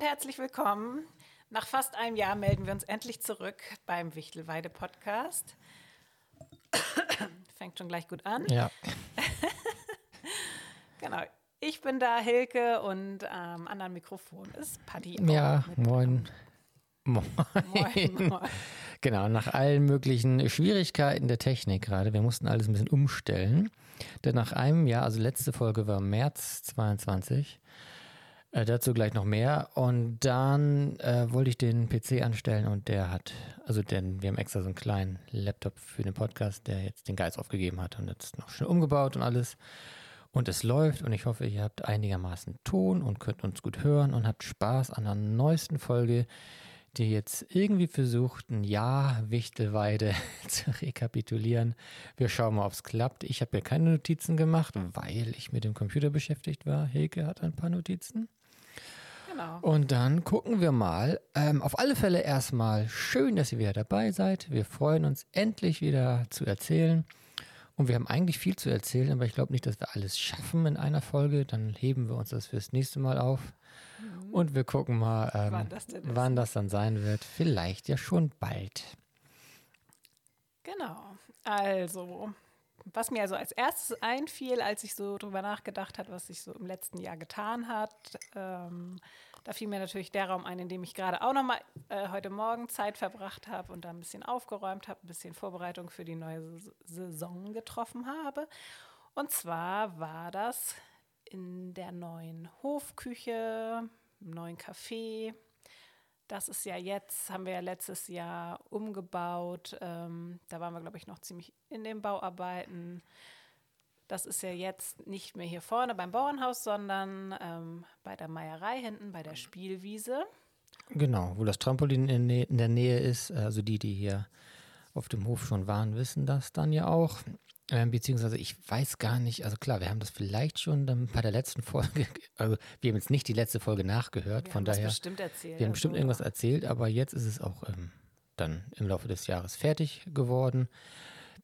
und herzlich willkommen. Nach fast einem Jahr melden wir uns endlich zurück beim Wichtelweide Podcast. Fängt schon gleich gut an. Ja. genau. Ich bin da, Hilke, und am anderen Mikrofon ist Paddy. Ja, moin. Moin. moin. moin. Genau, nach allen möglichen Schwierigkeiten der Technik gerade. Wir mussten alles ein bisschen umstellen. Denn nach einem Jahr, also letzte Folge war März 22, äh, dazu gleich noch mehr. Und dann äh, wollte ich den PC anstellen und der hat, also denn wir haben extra so einen kleinen Laptop für den Podcast, der jetzt den Geist aufgegeben hat und jetzt noch schnell umgebaut und alles. Und es läuft und ich hoffe, ihr habt einigermaßen Ton und könnt uns gut hören und habt Spaß an der neuesten Folge, die jetzt irgendwie versucht, ein Jahr Wichtelweide zu rekapitulieren. Wir schauen mal, ob es klappt. Ich habe ja keine Notizen gemacht, weil ich mit dem Computer beschäftigt war. Hilke hat ein paar Notizen. Genau. Und dann gucken wir mal. Ähm, auf alle Fälle erstmal schön, dass ihr wieder dabei seid. Wir freuen uns endlich wieder zu erzählen. Und wir haben eigentlich viel zu erzählen, aber ich glaube nicht, dass wir alles schaffen in einer Folge. Dann heben wir uns das fürs nächste Mal auf. Mhm. Und wir gucken mal, ähm, wann, das wann das dann sein wird. Vielleicht ja schon bald. Genau. Also, was mir also als erstes einfiel, als ich so drüber nachgedacht habe, was sich so im letzten Jahr getan hat, ähm, da fiel mir natürlich der Raum ein, in dem ich gerade auch nochmal äh, heute Morgen Zeit verbracht habe und da ein bisschen aufgeräumt habe, ein bisschen Vorbereitung für die neue Saison getroffen habe. Und zwar war das in der neuen Hofküche, im neuen Café, das ist ja jetzt, haben wir ja letztes Jahr umgebaut. Ähm, da waren wir, glaube ich, noch ziemlich in den Bauarbeiten. Das ist ja jetzt nicht mehr hier vorne beim Bauernhaus, sondern ähm, bei der Meierei hinten, bei der Spielwiese. Genau, wo das Trampolin in, in der Nähe ist. Also die, die hier auf dem Hof schon waren, wissen das dann ja auch. Ähm, beziehungsweise ich weiß gar nicht, also klar, wir haben das vielleicht schon dann bei der letzten Folge, also wir haben jetzt nicht die letzte Folge nachgehört, wir von daher. bestimmt erzählt. Wir haben bestimmt also. irgendwas erzählt, aber jetzt ist es auch ähm, dann im Laufe des Jahres fertig geworden.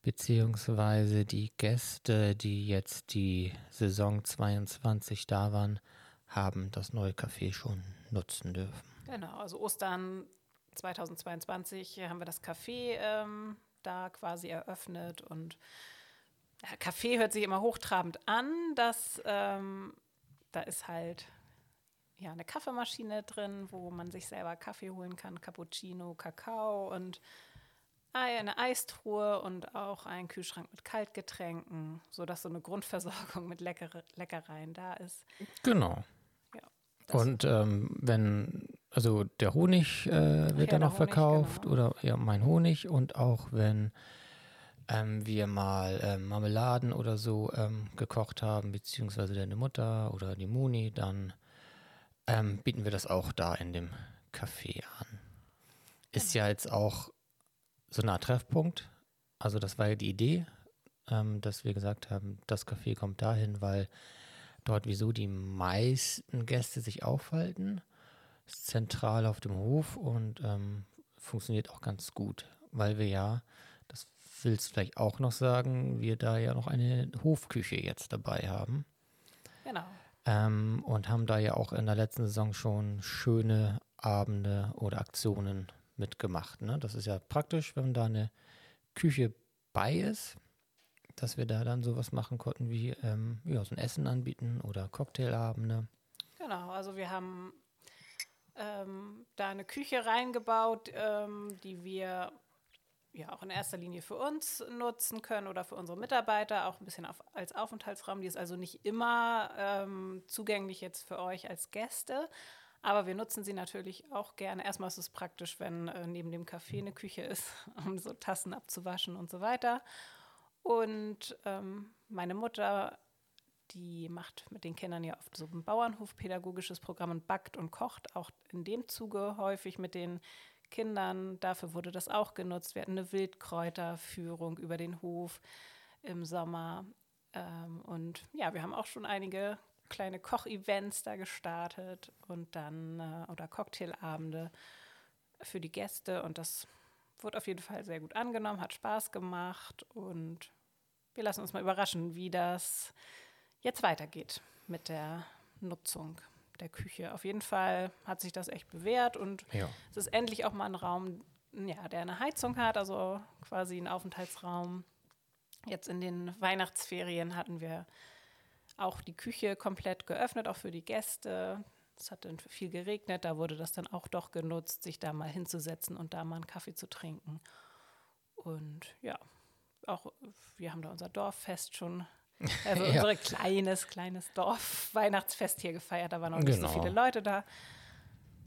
Beziehungsweise die Gäste, die jetzt die Saison 22 da waren, haben das neue Café schon nutzen dürfen. Genau, also Ostern 2022 haben wir das Café ähm, da quasi eröffnet und Kaffee hört sich immer hochtrabend an. Das, ähm, da ist halt ja, eine Kaffeemaschine drin, wo man sich selber Kaffee holen kann, Cappuccino, Kakao und eine Eistruhe und auch ein Kühlschrank mit Kaltgetränken, sodass so eine Grundversorgung mit Lecker Leckereien da ist. Genau. Ja, und ähm, wenn, also der Honig äh, wird ja, dann noch Honig, verkauft genau. oder ja, mein Honig und auch wenn ähm, wir mal ähm, Marmeladen oder so ähm, gekocht haben, beziehungsweise deine Mutter oder die Moni, dann ähm, bieten wir das auch da in dem Café an. Ist ja jetzt auch so eine Art Treffpunkt. Also das war ja die Idee, ähm, dass wir gesagt haben, das Café kommt dahin, weil dort wieso die meisten Gäste sich aufhalten. Ist zentral auf dem Hof und ähm, funktioniert auch ganz gut, weil wir ja willst vielleicht auch noch sagen, wir da ja noch eine Hofküche jetzt dabei haben. Genau. Ähm, und haben da ja auch in der letzten Saison schon schöne Abende oder Aktionen mitgemacht. Ne? Das ist ja praktisch, wenn da eine Küche bei ist, dass wir da dann sowas machen konnten wie ähm, ja, so ein Essen anbieten oder Cocktailabende. Genau, also wir haben ähm, da eine Küche reingebaut, ähm, die wir ja auch in erster Linie für uns nutzen können oder für unsere Mitarbeiter, auch ein bisschen auf, als Aufenthaltsraum. Die ist also nicht immer ähm, zugänglich jetzt für euch als Gäste. Aber wir nutzen sie natürlich auch gerne. Erstmal ist es praktisch, wenn äh, neben dem Café eine Küche ist, um so Tassen abzuwaschen und so weiter. Und ähm, meine Mutter, die macht mit den Kindern ja oft so ein Bauernhof-pädagogisches Programm und backt und kocht auch in dem Zuge häufig mit den Kindern. Dafür wurde das auch genutzt. Wir hatten eine Wildkräuterführung über den Hof im Sommer. Ähm, und ja, wir haben auch schon einige kleine Kochevents da gestartet und dann äh, oder Cocktailabende für die Gäste. Und das wurde auf jeden Fall sehr gut angenommen, hat Spaß gemacht und wir lassen uns mal überraschen, wie das jetzt weitergeht mit der Nutzung der Küche. Auf jeden Fall hat sich das echt bewährt und Ja. es ist endlich auch mal ein Raum, ja, der eine Heizung hat, also quasi ein Aufenthaltsraum. Jetzt in den Weihnachtsferien hatten wir auch die Küche komplett geöffnet, auch für die Gäste. Es hat dann viel geregnet, da wurde das dann auch doch genutzt, sich da mal hinzusetzen und da mal einen Kaffee zu trinken. Und ja, auch wir haben da unser Dorffest schon, also Ja. unser kleines, kleines Dorf-Weihnachtsfest hier gefeiert. Da waren noch nicht so Genau. viele Leute da.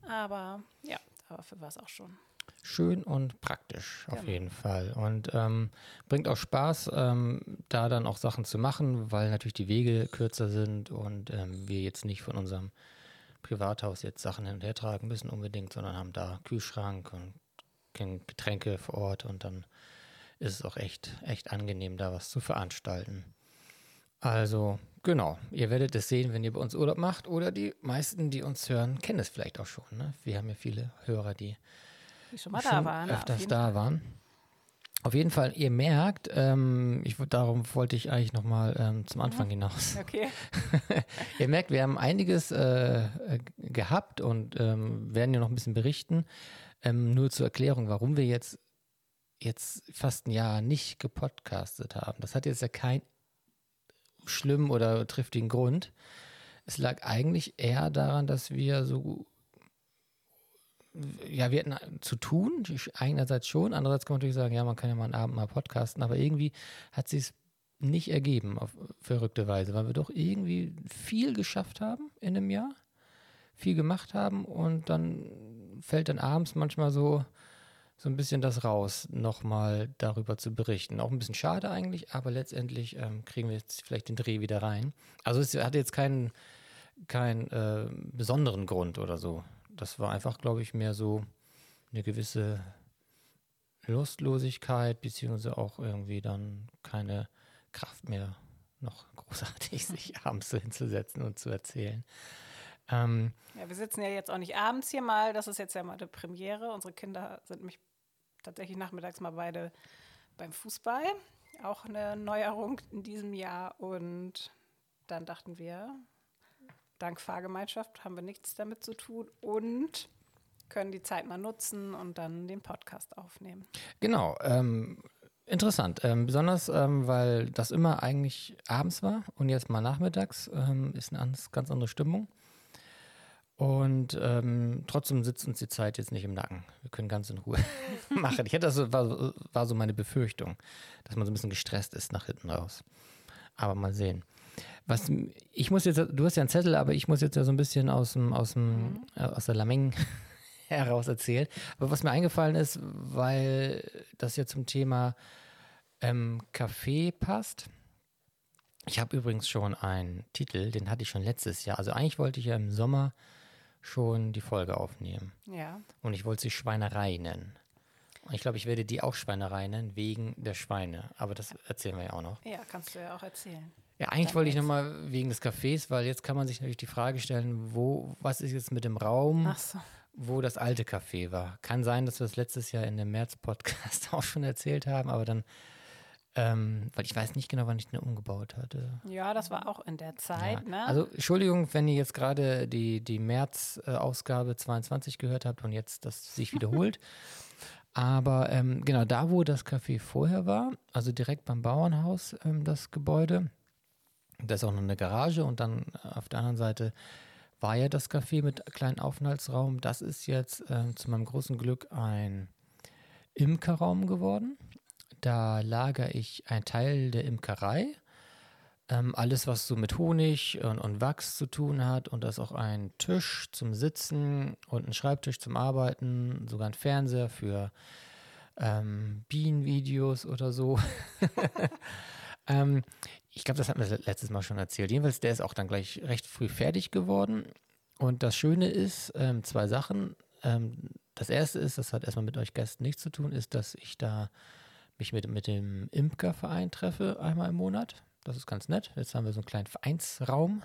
Aber ja, dafür war es auch schon. Schön und praktisch auf Genau. jeden Fall. Und ähm, bringt auch Spaß, ähm, da dann auch Sachen zu machen, weil natürlich die Wege kürzer sind und ähm, wir jetzt nicht von unserem Privathaus jetzt Sachen hin und her tragen müssen unbedingt, sondern haben da Kühlschrank und Getränke vor Ort und dann ist es auch echt, echt angenehm, da was zu veranstalten. Also, genau, ihr werdet es sehen, wenn ihr bei uns Urlaub macht oder die meisten, die uns hören, kennen es vielleicht auch schon. Ne? Wir haben ja viele Hörer, die Die schon mal schon da waren. auf öfters jeden da Fall. waren. Auf jeden Fall, ihr merkt, ähm, ich, darum wollte ich eigentlich nochmal ähm, zum Anfang Mhm. hinaus. Okay. Ihr merkt, wir haben einiges äh, äh, gehabt und ähm, werden ja noch ein bisschen berichten. Ähm, nur zur Erklärung, warum wir jetzt, jetzt fast ein Jahr nicht gepodcastet haben. Das hat jetzt ja keinen schlimmen oder triftigen Grund. Es lag eigentlich eher daran, dass wir so ja, wir hatten zu tun, einerseits schon, andererseits kann man natürlich sagen, ja, man kann ja mal einen Abend mal podcasten, aber irgendwie hat sich es nicht ergeben, auf verrückte Weise, weil wir doch irgendwie viel geschafft haben in einem Jahr, viel gemacht haben und dann fällt dann abends manchmal so, so ein bisschen das raus, nochmal darüber zu berichten. Auch ein bisschen schade eigentlich, aber letztendlich ähm, kriegen wir jetzt vielleicht den Dreh wieder rein. Also es hatte jetzt keinen, keinen äh, besonderen Grund oder so. Das war einfach, glaube ich, mehr so eine gewisse Lustlosigkeit, beziehungsweise auch irgendwie dann keine Kraft mehr, noch großartig sich abends so hinzusetzen und zu erzählen. Ähm, Ja, wir sitzen ja jetzt auch nicht abends hier mal. Das ist jetzt ja mal eine Premiere. Unsere Kinder sind mich tatsächlich nachmittags mal beide beim Fußball. Auch eine Neuerung in diesem Jahr. Und dann dachten wir, dank Fahrgemeinschaft haben wir nichts damit zu tun und können die Zeit mal nutzen und dann den Podcast aufnehmen. Genau, ähm, interessant. Ähm, besonders, ähm, weil das immer eigentlich abends war und jetzt mal nachmittags ähm, ist eine ganz, andere Stimmung. Und ähm, trotzdem sitzt uns die Zeit jetzt nicht im Nacken. Wir können ganz in Ruhe machen. Ich hätte das war, war so meine Befürchtung, dass man so ein bisschen gestresst ist nach hinten raus. Aber mal sehen. Was ich muss jetzt, du hast ja einen Zettel, aber ich muss jetzt ja so ein bisschen aus dem, aus dem, äh, aus der Lameng heraus erzählen. Aber was mir eingefallen ist, weil das ja zum Thema ähm, Kaffee passt. Ich habe übrigens schon einen Titel, den hatte ich schon letztes Jahr. Also eigentlich wollte ich ja im Sommer schon die Folge aufnehmen. Ja, Und ich wollte sie Schweinerei nennen. Und ich glaube, ich werde die auch Schweinerei nennen, wegen der Schweine. Aber das erzählen wir ja auch noch. ja, kannst du ja auch erzählen. Ja, eigentlich wollte ich nochmal wegen des Cafés, weil jetzt kann man sich natürlich die Frage stellen, wo, was ist jetzt mit dem Raum? So. wo das alte Café war. Kann sein, dass wir das letztes Jahr in dem März-Podcast auch schon erzählt haben, aber dann, ähm, weil ich weiß nicht genau, wann ich den umgebaut hatte. Ja, das war auch in der Zeit, Ja. ne? Also Entschuldigung, wenn ihr jetzt gerade die, die März-Ausgabe 22 gehört habt und jetzt das sich wiederholt. Aber ähm, genau da, wo das Café vorher war, also direkt beim Bauernhaus, ähm, das Gebäude, da ist auch noch eine Garage und dann auf der anderen Seite war ja das Café mit kleinen Aufenthaltsraum. Das ist jetzt ähm, zu meinem großen Glück ein Imkerraum geworden. Da lagere ich einen Teil der Imkerei. Ähm, alles, was so mit Honig und, und Wachs zu tun hat. Und da ist auch ein Tisch zum Sitzen und ein Schreibtisch zum Arbeiten, sogar ein Fernseher für ähm, Bienenvideos oder so. ähm, ich glaube, das hatten wir letztes Mal schon erzählt. Jedenfalls, der ist auch dann gleich recht früh fertig geworden. Und das Schöne ist, ähm, zwei Sachen. Ähm, das erste ist, das hat erstmal mit euch Gästen nichts zu tun, ist, dass ich da mich mit, mit dem Imkerverein treffe, einmal im Monat. Das ist ganz nett. Jetzt haben wir so einen kleinen Vereinsraum.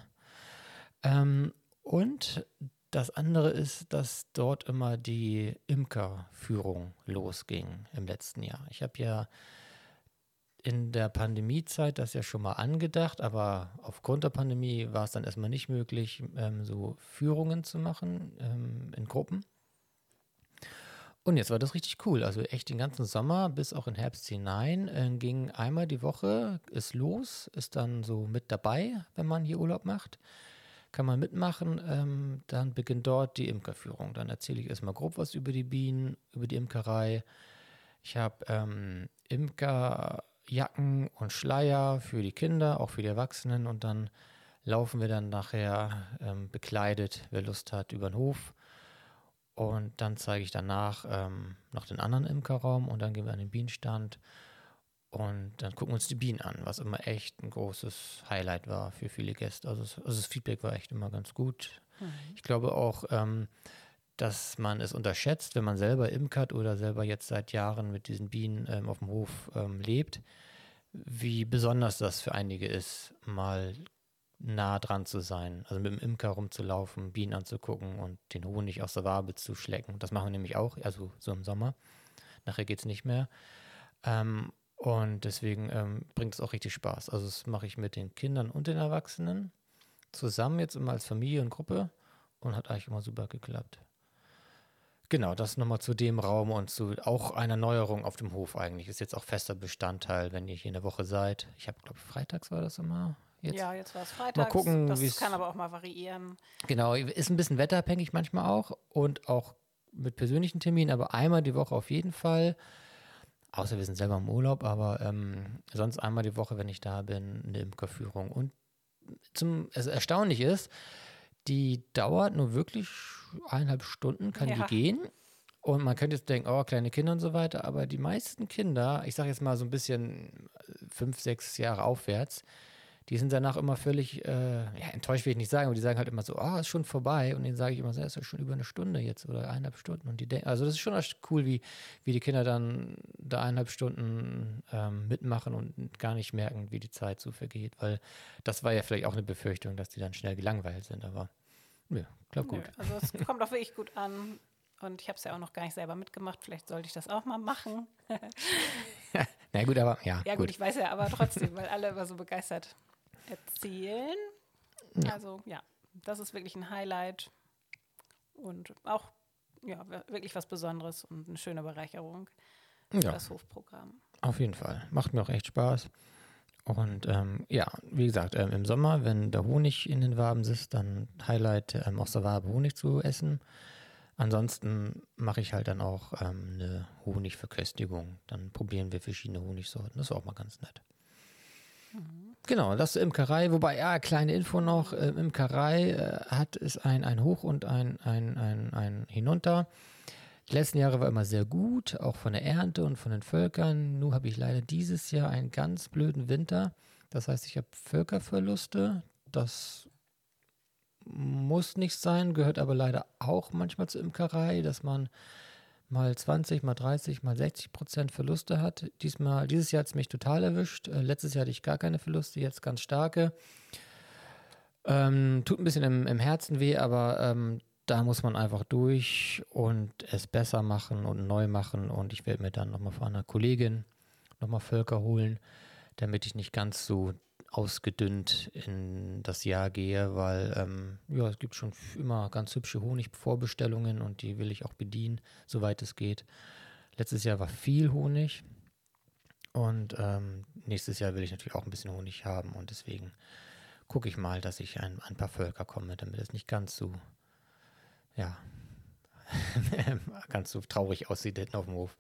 Ähm, und das andere ist, dass dort immer die Imkerführung losging im letzten Jahr. Ich habe ja in der Pandemiezeit das ja schon mal angedacht, aber aufgrund der Pandemie war es dann erstmal nicht möglich, ähm, so Führungen zu machen ähm, in Gruppen. Und jetzt war das richtig cool. Also echt den ganzen Sommer bis auch in Herbst hinein äh, ging einmal die Woche, ist los, ist dann so mit dabei, wenn man hier Urlaub macht. Kann man mitmachen. Ähm, dann beginnt dort die Imkerführung. Dann erzähle ich erstmal grob was über die Bienen, über die Imkerei. Ich habe ähm, Imkerjacken und Schleier für die Kinder, auch für die Erwachsenen. Und dann laufen wir dann nachher ähm, bekleidet, wer Lust hat, über den Hof und dann zeige ich danach ähm, noch den anderen Imkerraum und dann gehen wir an den Bienenstand und dann gucken wir uns die Bienen an, was immer echt ein großes Highlight war für viele Gäste. Also, also das Feedback war echt immer ganz gut. Mhm. Ich glaube auch, ähm, dass man es unterschätzt, wenn man selber imkert oder selber jetzt seit Jahren mit diesen Bienen ähm, auf dem Hof ähm, lebt, wie besonders das für einige ist, mal nah dran zu sein, also mit dem Imker rumzulaufen, Bienen anzugucken und den Honig aus der Wabe zu schlecken. Das machen wir nämlich auch, also so im Sommer. Nachher geht es nicht mehr. Ähm, und deswegen ähm, bringt es auch richtig Spaß. Also das mache ich mit den Kindern und den Erwachsenen zusammen jetzt immer als Familie und Gruppe und hat eigentlich immer super geklappt. Genau, das nochmal zu dem Raum und zu auch einer Neuerung auf dem Hof eigentlich. Ist jetzt auch fester Bestandteil, wenn ihr hier in der Woche seid. Ich habe, glaube freitags war das immer. Jetzt. Ja, jetzt war es Freitag. Mal gucken, das kann aber auch mal variieren. Genau, ist ein bisschen wetterabhängig manchmal auch und auch mit persönlichen Terminen, aber einmal die Woche auf jeden Fall. Außer wir sind selber im Urlaub, aber ähm, sonst einmal die Woche, wenn ich da bin, eine Imkerführung. Und zum, also erstaunlich ist, die dauert nur wirklich eineinhalb Stunden, kann ja. die gehen. Und man könnte jetzt denken, oh, kleine Kinder und so weiter, aber die meisten Kinder, ich sage jetzt mal so ein bisschen fünf, sechs Jahre aufwärts, die sind danach immer völlig, äh, ja, enttäuscht will ich nicht sagen, aber die sagen halt immer so, oh, ist schon vorbei. Und denen sage ich immer so, ja, ist ja schon über eine Stunde jetzt oder eineinhalb Stunden. Und die denken, also das ist schon cool, wie, wie die Kinder dann da eineinhalb Stunden ähm, mitmachen und gar nicht merken, wie die Zeit so vergeht. Weil das war ja vielleicht auch eine Befürchtung, dass die dann schnell gelangweilt sind, aber ja, klappt gut. Also es kommt auch wirklich gut an. Und ich habe es ja auch noch gar nicht selber mitgemacht. Vielleicht sollte ich das auch mal machen. Na gut, aber ja. Ja, gut, gut, ich weiß ja, aber trotzdem, weil alle immer so begeistert erzählen. Ja. Also ja, das ist wirklich ein Highlight und auch ja, wirklich was Besonderes und eine schöne Bereicherung für ja. das Hofprogramm. Auf jeden Fall. Macht mir auch echt Spaß. Und ähm, ja, wie gesagt, ähm, im Sommer, wenn der Honig in den Waben sitzt, dann Highlight ähm, aus der Wabe Honig zu essen. Ansonsten mache ich halt dann auch ähm, eine Honigverköstigung. Dann probieren wir verschiedene Honigsorten. Das ist auch mal ganz nett. Mhm. Genau, das Imkerei, wobei, ja, kleine Info noch, äh, Imkerei äh, hat es ein, ein Hoch und ein, ein, ein, ein Hinunter. Die letzten Jahre war immer sehr gut, auch von der Ernte und von den Völkern. Nun habe ich leider dieses Jahr einen ganz blöden Winter. Das heißt, ich habe Völkerverluste. Das muss nicht sein, gehört aber leider auch manchmal zur Imkerei, dass man mal 20, mal 30, mal 60 Prozent Verluste hat. Diesmal, dieses Jahr hat es mich total erwischt. Äh, letztes Jahr hatte ich gar keine Verluste, jetzt ganz starke. Ähm, tut ein bisschen im, im Herzen weh, aber ähm, da muss man einfach durch und es besser machen und neu machen. Und ich werde mir dann nochmal von einer Kollegin nochmal Völker holen, damit ich nicht ganz so ausgedünnt in das Jahr gehe, weil ähm, ja, es gibt schon immer ganz hübsche Honigvorbestellungen und die will ich auch bedienen, soweit es geht. Letztes Jahr war viel Honig und ähm, nächstes Jahr will ich natürlich auch ein bisschen Honig haben und deswegen gucke ich mal, dass ich ein, ein paar Völker komme, damit es nicht ganz so, ja, ganz so traurig aussieht hinten auf dem Hof.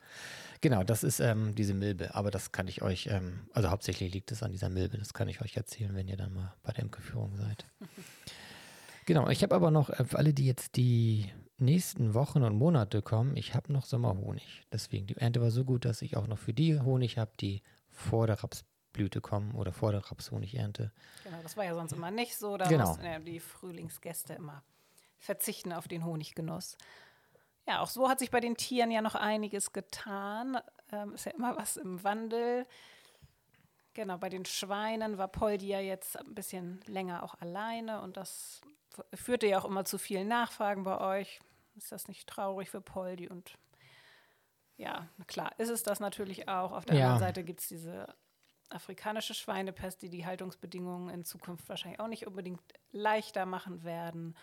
Genau, das ist ähm, diese Milbe. Aber das kann ich euch, ähm, also hauptsächlich liegt es an dieser Milbe. Das kann ich euch erzählen, wenn ihr dann mal bei der Imkerführung seid. genau, ich habe aber noch, äh, für alle, die jetzt die nächsten Wochen und Monate kommen, ich habe noch Sommerhonig. Deswegen, die Ernte war so gut, dass ich auch noch für die Honig habe, die vor der Rapsblüte kommen oder vor der Rapshonigernte. Genau, das war ja sonst immer nicht so. Da genau. mussten ja die Frühlingsgäste immer verzichten auf den Honiggenuss. Ja, auch so hat sich bei den Tieren ja noch einiges getan. Ähm, ist ja immer was im Wandel. Genau, bei den Schweinen war Poldi ja jetzt ein bisschen länger auch alleine und das führte ja auch immer zu vielen Nachfragen bei euch. Ist das nicht traurig für Poldi? Und ja, klar, ist es das natürlich auch. Auf der ja. anderen Seite gibt es diese afrikanische Schweinepest, die die Haltungsbedingungen in Zukunft wahrscheinlich auch nicht unbedingt leichter machen werden.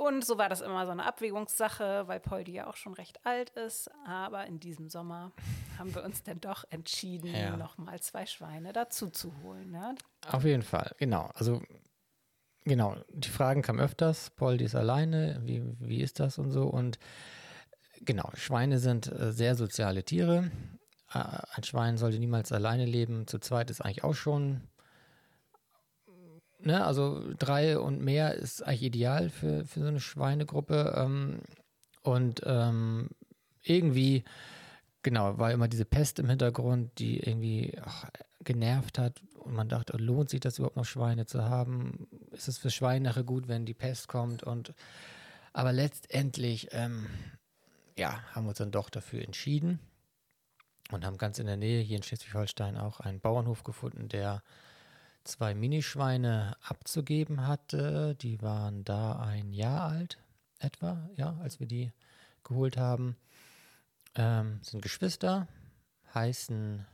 Und so war das immer so eine Abwägungssache, weil Poldi ja auch schon recht alt ist. Aber in diesem Sommer haben wir uns dann doch entschieden, ja. nochmal zwei Schweine dazu zu holen. Ja? Auf jeden Fall, genau. Also genau, die Fragen kamen öfters. Poldi ist alleine, wie, wie ist das und so. Und genau, Schweine sind äh, sehr soziale Tiere. Äh, ein Schwein sollte niemals alleine leben. Zu zweit ist eigentlich auch schon ne, also drei und mehr ist eigentlich ideal für, für so eine Schweinegruppe. Ähm, und ähm, irgendwie, genau, war immer diese Pest im Hintergrund, die irgendwie ach, genervt hat. Und man dachte, lohnt sich das überhaupt noch Schweine zu haben? Ist es für Schweine nachher gut, wenn die Pest kommt? Und aber letztendlich, ähm, ja, haben wir uns dann doch dafür entschieden und haben ganz in der Nähe hier in Schleswig-Holstein auch einen Bauernhof gefunden, der zwei Minischweine abzugeben hatte. Die waren da ein Jahr alt, etwa, ja, als wir die geholt haben. Ähm, sind Geschwister, heißen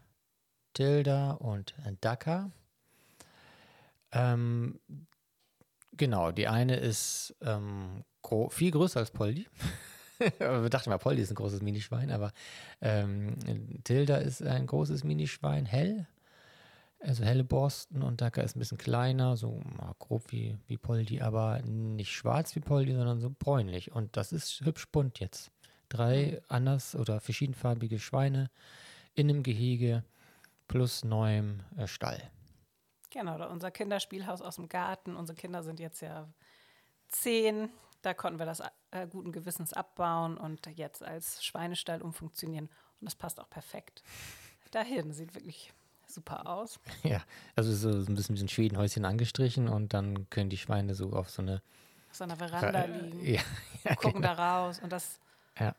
Tilda und Daka. Ähm, genau, die eine ist ähm, viel größer als Poldi. wir dachten mal, Poldi ist ein großes Minischwein, aber ähm, Tilda ist ein großes Minischwein, hell, also helle Borsten und Dacker ist ein bisschen kleiner, so grob wie, wie Poldi, aber nicht schwarz wie Poldi, sondern so bräunlich. Und das ist hübsch bunt jetzt. Drei anders oder verschiedenfarbige Schweine in einem Gehege plus neuem äh, Stall. Genau, unser Kinderspielhaus aus dem Garten. Unsere Kinder sind jetzt ja zehn. Da konnten wir das äh, guten Gewissens abbauen und jetzt als Schweinestall umfunktionieren. Und das passt auch perfekt dahin. Sieht wirklich super aus. Ja, also so, ein bisschen wie so ein Schwedenhäuschen angestrichen und dann können die Schweine so auf so eine auf so einer Veranda liegen. Ja, ja gucken genau. da raus und das ja.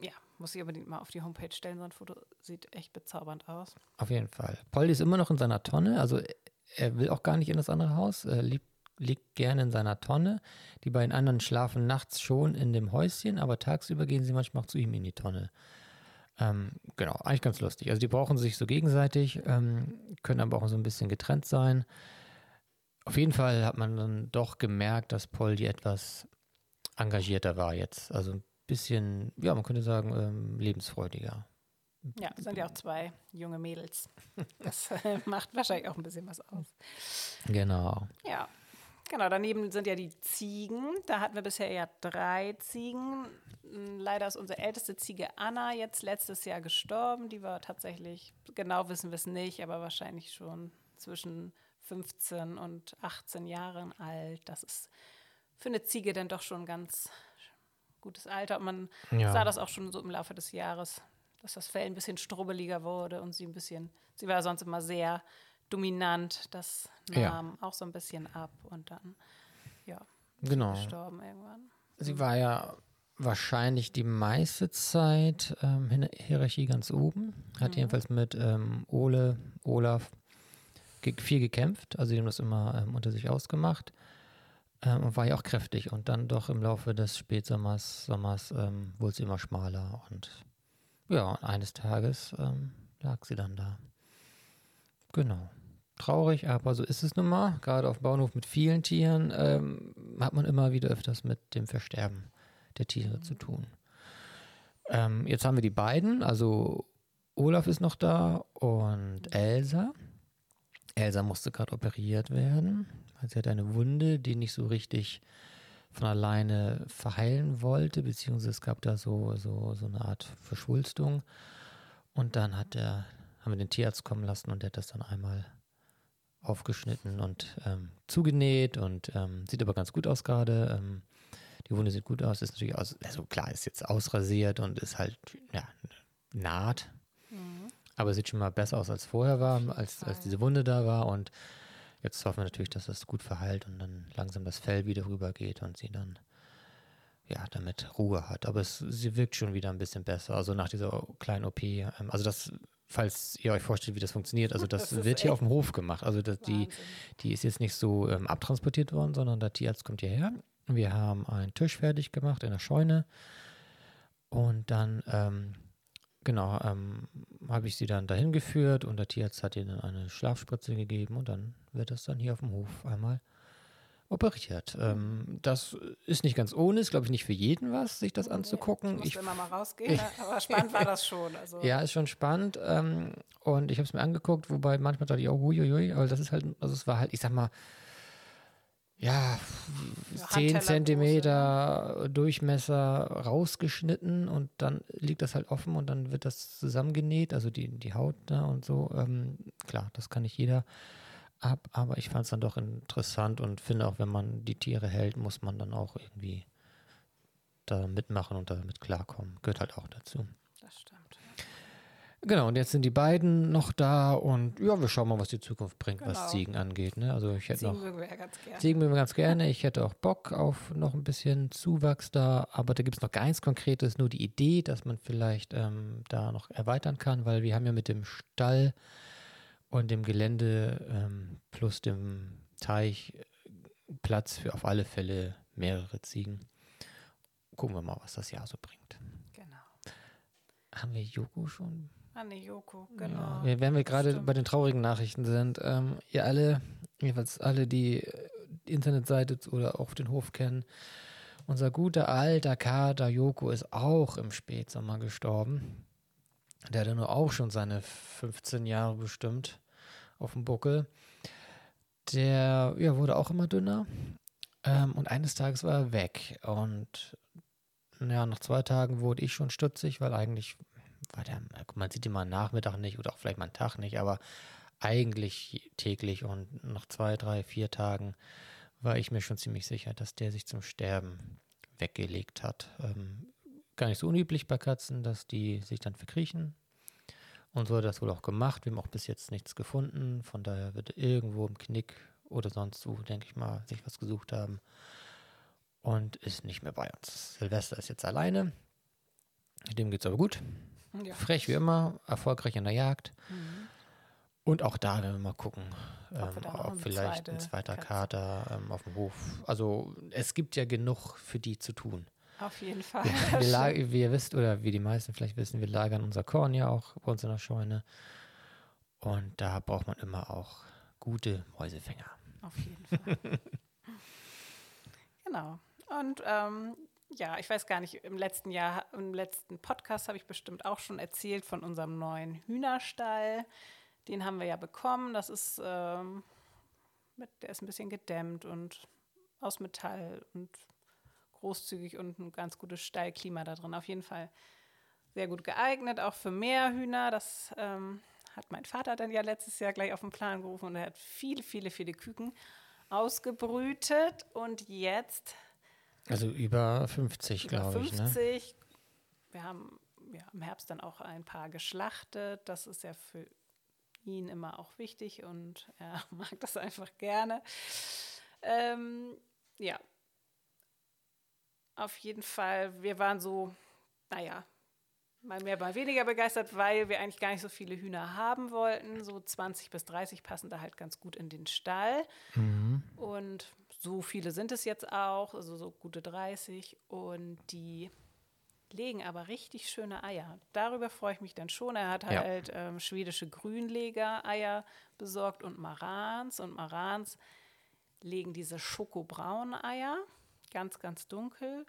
ja, muss ich unbedingt mal auf die Homepage stellen. So ein Foto sieht echt bezaubernd aus. Auf jeden Fall. Polly ist immer noch in seiner Tonne, also er will auch gar nicht in das andere Haus, er liegt, liegt gerne in seiner Tonne. Die beiden anderen schlafen nachts schon in dem Häuschen, aber tagsüber gehen sie manchmal auch zu ihm in die Tonne. Ähm, genau, eigentlich ganz lustig. Also die brauchen sich so gegenseitig, ähm, können aber auch so ein bisschen getrennt sein. Auf jeden Fall hat man dann doch gemerkt, dass Poldi etwas engagierter war jetzt. Also ein bisschen, ja, man könnte sagen, ähm, lebensfreudiger. Ja, es sind ja auch zwei junge Mädels. Das äh, macht wahrscheinlich auch ein bisschen was aus. Genau. Ja. Genau, daneben sind ja die Ziegen. Da hatten wir bisher ja drei Ziegen. Hm, leider ist unsere älteste Ziege Anna jetzt letztes Jahr gestorben. Die war tatsächlich, genau wissen wir es nicht, aber wahrscheinlich schon zwischen 15 und 18 Jahren alt. Das ist für eine Ziege dann doch schon ein ganz gutes Alter. Und man ja. sah das auch schon so im Laufe des Jahres, dass das Fell ein bisschen strubbeliger wurde und sie ein bisschen, sie war sonst immer sehr dominant. Das nahm ja. auch so ein bisschen ab und dann, ja, genau. gestorben irgendwann. Sie war ja wahrscheinlich die meiste Zeit ähm, in der Hierarchie ganz oben. Hat mhm. jedenfalls mit ähm, Ole, Olaf ge viel gekämpft. Also die haben das immer ähm, unter sich ausgemacht. Ähm, und war ja auch kräftig. Und dann doch im Laufe des Spätsommers Sommers, ähm, wurde sie immer schmaler. Und ja, eines Tages ähm, lag sie dann da. Genau traurig, aber so ist es nun mal. Gerade auf dem Bauernhof mit vielen Tieren ähm, hat man immer wieder öfters mit dem Versterben der Tiere zu tun. Ähm, jetzt haben wir die beiden, also Olaf ist noch da und Elsa. Elsa musste gerade operiert werden. Sie hat eine Wunde, die nicht so richtig von alleine verheilen wollte, beziehungsweise es gab da so, so, so eine Art Verschwulstung. Und dann hat er, haben wir den Tierarzt kommen lassen und der hat das dann einmal aufgeschnitten und ähm, zugenäht und ähm, sieht aber ganz gut aus gerade. Ähm, die Wunde sieht gut aus, ist natürlich aus, also klar, ist jetzt ausrasiert und ist halt, ja, naht. Mhm. Aber sieht schon mal besser aus als vorher war, als, als diese Wunde da war. Und jetzt hoffen wir natürlich, dass das gut verheilt und dann langsam das Fell wieder rübergeht und sie dann ja, damit Ruhe hat. Aber es, sie wirkt schon wieder ein bisschen besser. Also nach dieser kleinen OP. Ähm, also das falls ihr euch vorstellt, wie das funktioniert. Also das, das wird hier auf dem Hof gemacht. Also das, die, die ist jetzt nicht so ähm, abtransportiert worden, sondern der Tierarzt kommt hierher. Wir haben einen Tisch fertig gemacht in der Scheune und dann, ähm, genau, ähm, habe ich sie dann dahin geführt und der Tierarzt hat ihnen eine Schlafspritze gegeben und dann wird das dann hier auf dem Hof einmal operiert. Ähm, das ist nicht ganz ohne, ist glaube ich nicht für jeden was, sich das nee, anzugucken. Ich immer mal rausgehen, aber spannend war das schon. Also. Ja, ist schon spannend ähm, und ich habe es mir angeguckt, wobei manchmal dachte ich, oh, huiuiui, aber das ist halt, also es war halt, ich sag mal, ja, 10 Zentimeter ne? Durchmesser rausgeschnitten und dann liegt das halt offen und dann wird das zusammengenäht, also die, die Haut da und so. Ähm, klar, das kann nicht jeder ab, aber ich fand es dann doch interessant und finde auch, wenn man die Tiere hält, muss man dann auch irgendwie da mitmachen und damit klarkommen. Gehört halt auch dazu. Das stimmt. Genau, und jetzt sind die beiden noch da und ja, wir schauen mal, was die Zukunft bringt, genau. was Ziegen angeht. Ne? Also ich hätte Ziegen noch. Mögen wir ja ganz gerne. Ziegen mögen wir ganz gerne. Ich hätte auch Bock auf noch ein bisschen Zuwachs da, aber da gibt es noch gar nichts Konkretes, nur die Idee, dass man vielleicht ähm, da noch erweitern kann, weil wir haben ja mit dem Stall und dem Gelände ähm, plus dem Teich äh, Platz für auf alle Fälle mehrere Ziegen. Gucken wir mal, was das Jahr so bringt. Genau. Haben wir Joko schon? Nee, Joko, genau. Ja, wenn wir gerade bei den traurigen Nachrichten sind, ähm, ihr alle, jedenfalls alle, die äh, die Internetseite oder auch den Hof kennen, unser guter alter Kater Joko ist auch im Spätsommer gestorben. Der hatte nur auch schon seine 15 Jahre bestimmt auf dem Buckel. Der ja, wurde auch immer dünner. Ähm, und eines Tages war er weg. Und ja, nach zwei Tagen wurde ich schon stutzig, weil eigentlich war der, man sieht ihn mal am Nachmittag nicht oder auch vielleicht mal einen Tag nicht, aber eigentlich täglich. Und nach zwei, drei, vier Tagen war ich mir schon ziemlich sicher, dass der sich zum Sterben weggelegt hat. Ähm, gar nicht so unüblich bei Katzen, dass die sich dann verkriechen. Und so hat das wohl auch gemacht. Wir haben auch bis jetzt nichts gefunden. Von daher wird er irgendwo im Knick oder sonst wo, denke ich mal, sich was gesucht haben. Und ist nicht mehr bei uns. Silvester ist jetzt alleine. Dem geht es aber gut. Ja. Frech wie immer, erfolgreich in der Jagd. Mhm. Und auch da werden wir mal gucken, ähm, ob vielleicht ein zweiter. Kater ähm, auf dem Hof. Also es gibt ja genug für die zu tun. Auf jeden Fall. Ja, wir wie ihr wisst, oder wie die meisten vielleicht wissen, wir lagern unser Korn ja auch bei uns in der Scheune. Und da braucht man immer auch gute Mäusefänger. Auf jeden Fall. genau. Und ähm, ja, ich weiß gar nicht, im letzten Jahr, im letzten Podcast habe ich bestimmt auch schon erzählt von unserem neuen Hühnerstall. Den haben wir ja bekommen. Das ist, ähm, mit, der ist ein bisschen gedämmt und aus Metall und großzügig und ein ganz gutes Stallklima da drin. Auf jeden Fall sehr gut geeignet, auch für mehr Hühner. Das ähm, hat mein Vater dann ja letztes Jahr gleich auf den Plan gerufen und er hat viele, viele, viele Küken ausgebrütet und jetzt. Also über 50, glaube ich. 50. Ne? Wir haben ja, im Herbst dann auch ein paar geschlachtet. Das ist ja für ihn immer auch wichtig und er mag das einfach gerne. Ähm, ja, auf jeden Fall, wir waren so, naja, mal mehr, mal weniger begeistert, weil wir eigentlich gar nicht so viele Hühner haben wollten. So 20 bis 30 passen da halt ganz gut in den Stall. Mhm. Und so viele sind es jetzt auch, also so gute 30. Und die legen aber richtig schöne Eier. Darüber freue ich mich dann schon. Er hat halt ja. ähm, schwedische Grünleger-Eier besorgt und Marans. Und Marans legen diese schokobraunen Eier ganz, ganz dunkel.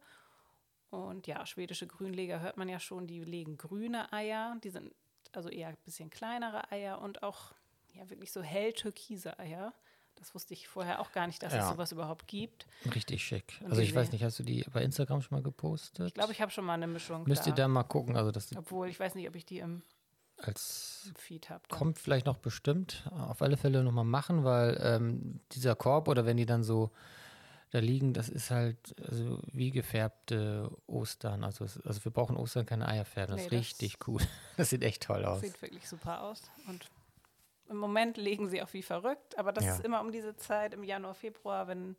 Und ja, schwedische Grünleger hört man ja schon, die legen grüne Eier. Die sind also eher ein bisschen kleinere Eier und auch ja wirklich so hell türkise Eier. Das wusste ich vorher auch gar nicht, dass ja. es sowas überhaupt gibt. Richtig schick. Und also ich weiß nicht, hast du die bei Instagram schon mal gepostet? Ich glaube, ich habe schon mal eine Mischung. Müsst da. ihr da mal gucken. Also das Obwohl, ich weiß nicht, ob ich die im, als im Feed habe. Kommt vielleicht noch bestimmt. Auf alle Fälle nochmal machen, weil ähm, dieser Korb oder wenn die dann so da liegen, das ist halt also wie gefärbte Ostern. Also, also wir brauchen Ostern keine Eier färben. Das nee, ist richtig das cool. Das sieht echt toll aus. Sieht wirklich super aus. Und im Moment legen sie auch wie verrückt, aber das ja. ist immer um diese Zeit im Januar, Februar, wenn,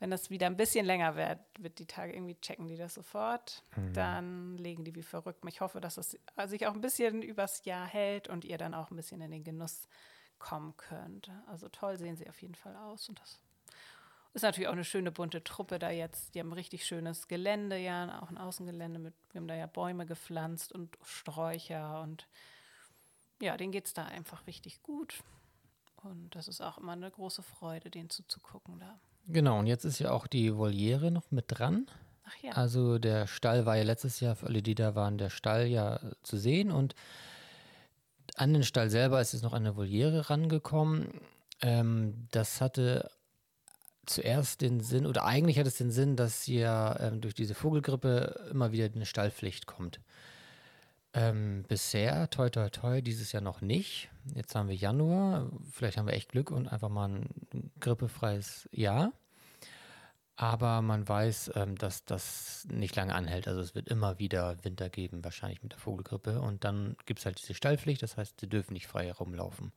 wenn das wieder ein bisschen länger wird, wird die Tage irgendwie checken die das sofort. Mhm. Dann legen die wie verrückt. Ich hoffe, dass es sich auch ein bisschen übers Jahr hält und ihr dann auch ein bisschen in den Genuss kommen könnt. Also toll sehen sie auf jeden Fall aus und das ist natürlich auch eine schöne bunte Truppe da jetzt. Die haben ein richtig schönes Gelände, ja, auch ein Außengelände mit, wir haben da ja Bäume gepflanzt und Sträucher und ja, denen geht es da einfach richtig gut. Und das ist auch immer eine große Freude, denen zuzugucken da. Genau, und jetzt ist ja auch die Voliere noch mit dran. Ach ja. Also der Stall war ja letztes Jahr, für alle, die da waren, der Stall ja zu sehen und an den Stall selber ist jetzt noch eine Voliere rangekommen. Ähm, das hatte zuerst den Sinn, oder eigentlich hat es den Sinn, dass ja ähm, durch diese Vogelgrippe immer wieder eine Stallpflicht kommt. Ähm, bisher, toi toi toi, dieses Jahr noch nicht. Jetzt haben wir Januar, vielleicht haben wir echt Glück und einfach mal ein grippefreies Jahr. Aber man weiß, ähm, dass das nicht lange anhält. Also es wird immer wieder Winter geben, wahrscheinlich mit der Vogelgrippe. Und dann gibt es halt diese Stallpflicht, das heißt, sie dürfen nicht frei herumlaufen.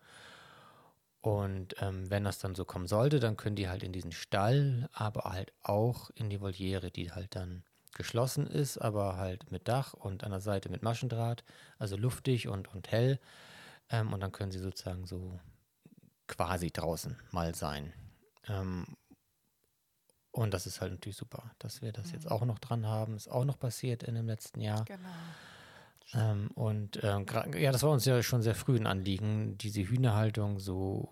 Und ähm, wenn das dann so kommen sollte, dann können die halt in diesen Stall, aber halt auch in die Voliere, die halt dann geschlossen ist, aber halt mit Dach und an der Seite mit Maschendraht, also luftig und, und hell. Ähm, und dann können sie sozusagen so quasi draußen mal sein. Ähm, und das ist halt natürlich super, dass wir das mhm. jetzt auch noch dran haben. Ist auch noch passiert in dem letzten Jahr. Genau. Ähm, und ähm, ja, das war uns ja schon sehr früh ein Anliegen, diese Hühnerhaltung so,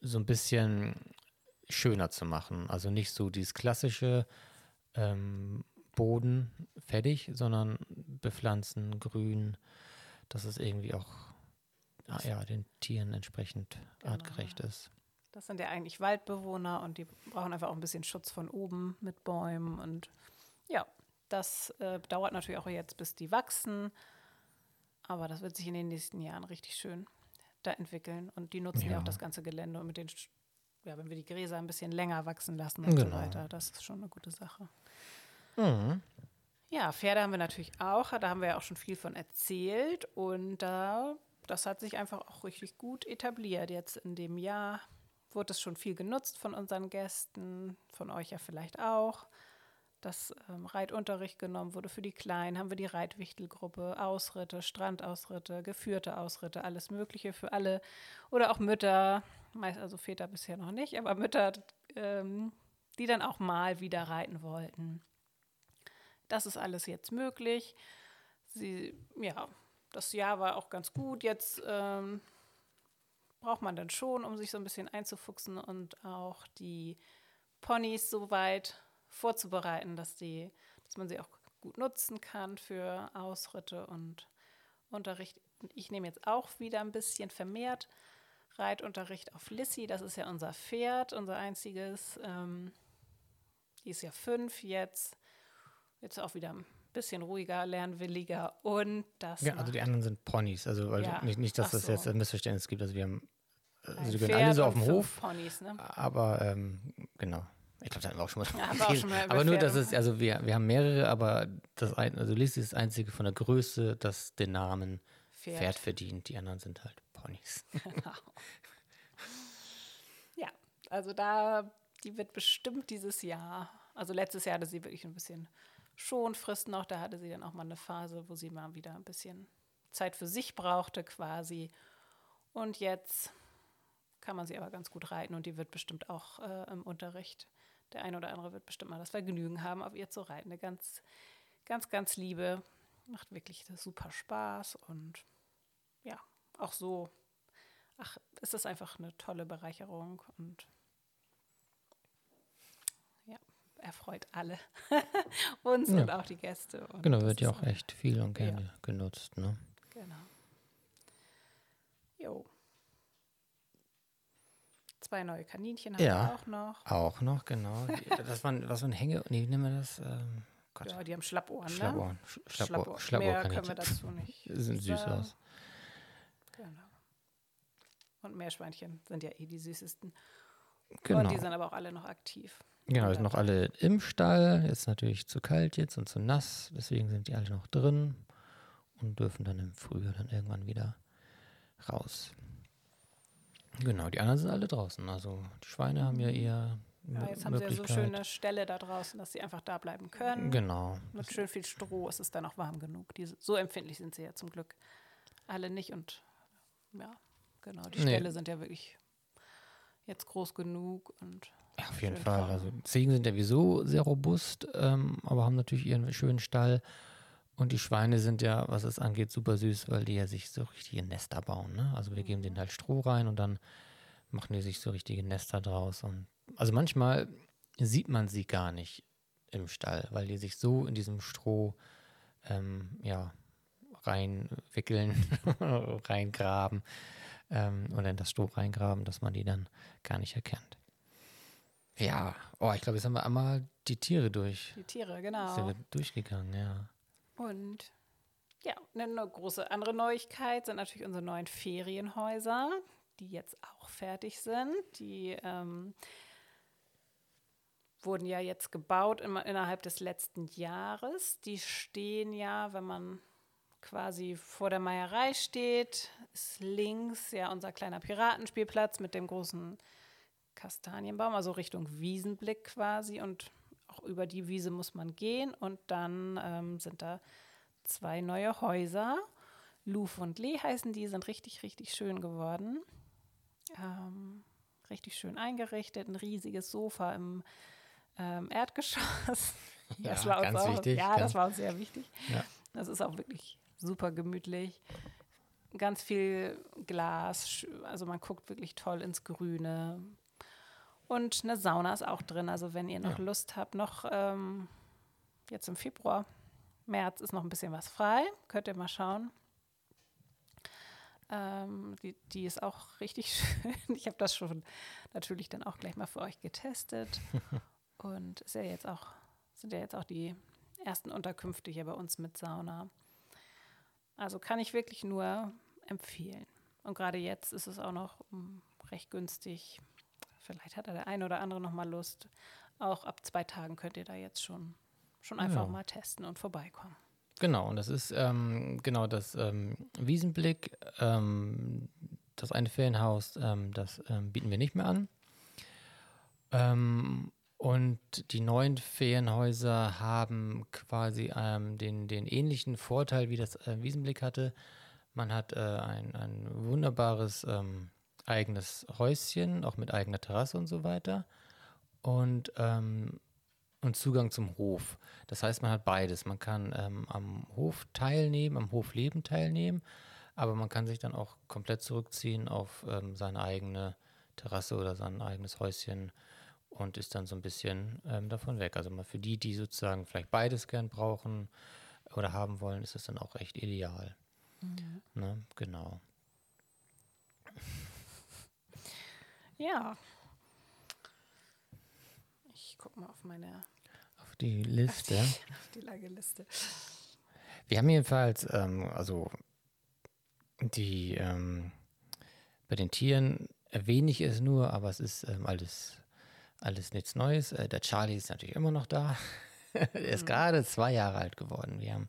so ein bisschen schöner zu machen. Also nicht so dieses klassische ähm, Boden fertig, sondern bepflanzen, grün, dass es irgendwie auch ah, ja, den Tieren entsprechend genau. artgerecht ist. Das sind ja eigentlich Waldbewohner und die brauchen einfach auch ein bisschen Schutz von oben mit Bäumen. Und ja, das äh, dauert natürlich auch jetzt, bis die wachsen. Aber das wird sich in den nächsten Jahren richtig schön da entwickeln. Und die nutzen ja, ja auch das ganze Gelände und mit den, ja, wenn wir die Gräser ein bisschen länger wachsen lassen und genau. so weiter, das ist schon eine gute Sache. Mhm. Ja, Pferde haben wir natürlich auch. Da haben wir ja auch schon viel von erzählt. Und da, äh, das hat sich einfach auch richtig gut etabliert. Jetzt in dem Jahr wurde es schon viel genutzt von unseren Gästen, von euch ja vielleicht auch. Das ähm, Reitunterricht genommen wurde für die Kleinen, haben wir die Reitwichtelgruppe, Ausritte, Strandausritte, geführte Ausritte, alles Mögliche für alle. Oder auch Mütter, meist also Väter bisher noch nicht, aber Mütter, ähm, die dann auch mal wieder reiten wollten. Das ist alles jetzt möglich. Sie, ja, das Jahr war auch ganz gut. Jetzt ähm, braucht man dann schon, um sich so ein bisschen einzufuchsen und auch die Ponys so weit vorzubereiten, dass, die, dass man sie auch gut nutzen kann für Ausritte und Unterricht. Ich nehme jetzt auch wieder ein bisschen vermehrt Reitunterricht auf Lissy. Das ist ja unser Pferd, unser einziges. Ähm, die ist ja fünf jetzt. Jetzt auch wieder ein bisschen ruhiger, lernwilliger und das. Ja, also die anderen sind Ponys. Also weil ja. nicht, nicht, dass es so. jetzt ein Missverständnis gibt. Also wir haben, also die gehen alle so auf dem Hof. Ponys, ne? Aber ähm, genau. Ich glaube, da haben wir auch schon mal, ja, auch schon mal Aber nur, dass es, also wir, wir haben mehrere, aber das ein, also Lissy ist das einzige von der Größe, das den Namen Pferd, Pferd verdient. Die anderen sind halt Ponys. Genau. ja, also da, die wird bestimmt dieses Jahr, also letztes Jahr hatte sie wirklich ein bisschen Schonfrist noch. Da hatte sie dann auch mal eine Phase, wo sie mal wieder ein bisschen Zeit für sich brauchte quasi. Und jetzt kann man sie aber ganz gut reiten und die wird bestimmt auch äh, im Unterricht. Der eine oder andere wird bestimmt mal das Vergnügen haben, auf ihr zu reiten. Eine ganz, ganz, ganz liebe. Macht wirklich super Spaß und ja, auch so, ach, ist es einfach eine tolle Bereicherung und erfreut alle. Uns ja. und auch die Gäste. Und genau, wird ja auch echt viel und gerne ja. genutzt. Ne? Genau. Jo. Zwei neue Kaninchen haben ja, wir auch noch. Auch noch, genau. das waren, was waren Hänge, nee, nennen wir das? Ähm, ja, die haben Schlappohren, ne? Schlappohren. Schlappohr, Schlappohr, Mehr können wir dazu nicht Sind süß aus. Genau. Und Meerschweinchen sind ja eh die süßesten. Genau. Und die sind aber auch alle noch aktiv. Genau, sind noch alle im Stall. Jetzt natürlich zu kalt jetzt und zu nass. Deswegen sind die alle noch drin und dürfen dann im Frühjahr dann irgendwann wieder raus. Genau, die anderen sind alle draußen. Also die Schweine haben ja eher. Ja, jetzt haben sie ja so schöne Ställe da draußen, dass sie einfach da bleiben können. Genau. Mit schön viel Stroh ist es dann auch warm genug. Die, so empfindlich sind sie ja zum Glück alle nicht. Und ja, genau, die Ställe nee. sind ja wirklich jetzt groß genug und ja, auf jeden Fall. Also Ziegen sind ja wieso sehr robust, ähm, aber haben natürlich ihren schönen Stall. Und die Schweine sind ja, was es angeht, super süß, weil die ja sich so richtige Nester bauen. Ne? Also wir geben denen halt Stroh rein und dann machen die sich so richtige Nester draus. Und also manchmal sieht man sie gar nicht im Stall, weil die sich so in diesem Stroh ähm, ja, reinwickeln, reingraben ähm, oder in das Stroh reingraben, dass man die dann gar nicht erkennt. Ja, oh, ich glaube, jetzt haben wir einmal die Tiere durch. Die Tiere, genau. Sind wir durchgegangen, ja. Und ja, eine große andere Neuigkeit sind natürlich unsere neuen Ferienhäuser, die jetzt auch fertig sind. Die ähm, wurden ja jetzt gebaut im, innerhalb des letzten Jahres. Die stehen ja, wenn man quasi vor der Meierei steht, ist links ja unser kleiner Piratenspielplatz mit dem großen Kastanienbaum, also Richtung Wiesenblick quasi. Und auch über die Wiese muss man gehen. Und dann ähm, sind da zwei neue Häuser. Luf und Lee heißen die, sind richtig, richtig schön geworden. Ähm, richtig schön eingerichtet, ein riesiges Sofa im ähm, Erdgeschoss. Das ja, war uns auch, wichtig. Ja, das war uns sehr wichtig. Ja. Das ist auch wirklich super gemütlich. Ganz viel Glas, also man guckt wirklich toll ins Grüne. Und eine Sauna ist auch drin. Also wenn ihr noch Ja. Lust habt, noch ähm, jetzt im Februar, März ist noch ein bisschen was frei. Könnt ihr mal schauen. Ähm, die, die ist auch richtig schön. Ich habe das schon natürlich dann auch gleich mal für euch getestet. Und ist ja jetzt auch, sind ja jetzt auch die ersten Unterkünfte hier bei uns mit Sauna. Also kann ich wirklich nur empfehlen. Und gerade jetzt ist es auch noch mm, recht günstig. Vielleicht hat der eine oder andere noch mal Lust. Auch ab zwei Tagen könnt ihr da jetzt schon, schon einfach Ja. mal testen und vorbeikommen. Genau, und das ist ähm, genau das ähm, Wiesenblick, ähm, das eine Ferienhaus, ähm, das ähm, bieten wir nicht mehr an. Ähm, und die neuen Ferienhäuser haben quasi den, den ähnlichen Vorteil, wie das äh, Wiesenblick hatte. Man hat äh, ein, ein wunderbares ähm, eigenes Häuschen, auch mit eigener Terrasse und so weiter. Und, ähm, und Zugang zum Hof. Das heißt, man hat beides. Man kann ähm, am Hof teilnehmen, am Hofleben teilnehmen, aber man kann sich dann auch komplett zurückziehen auf ähm, seine eigene Terrasse oder sein eigenes Häuschen und ist dann so ein bisschen ähm, davon weg. Also mal für die, die sozusagen vielleicht beides gern brauchen oder haben wollen, ist es dann auch echt ideal. Ne? Genau. Ja. Ich gucke mal auf meine Auf die Liste. auf die lange Liste. Wir haben jedenfalls, ähm, also die ähm, bei den Tieren erwähne ich es nur, aber es ist ähm, alles, alles nichts Neues. Äh, der Charlie ist natürlich immer noch da. er ist gerade zwei Jahre alt geworden. Wir haben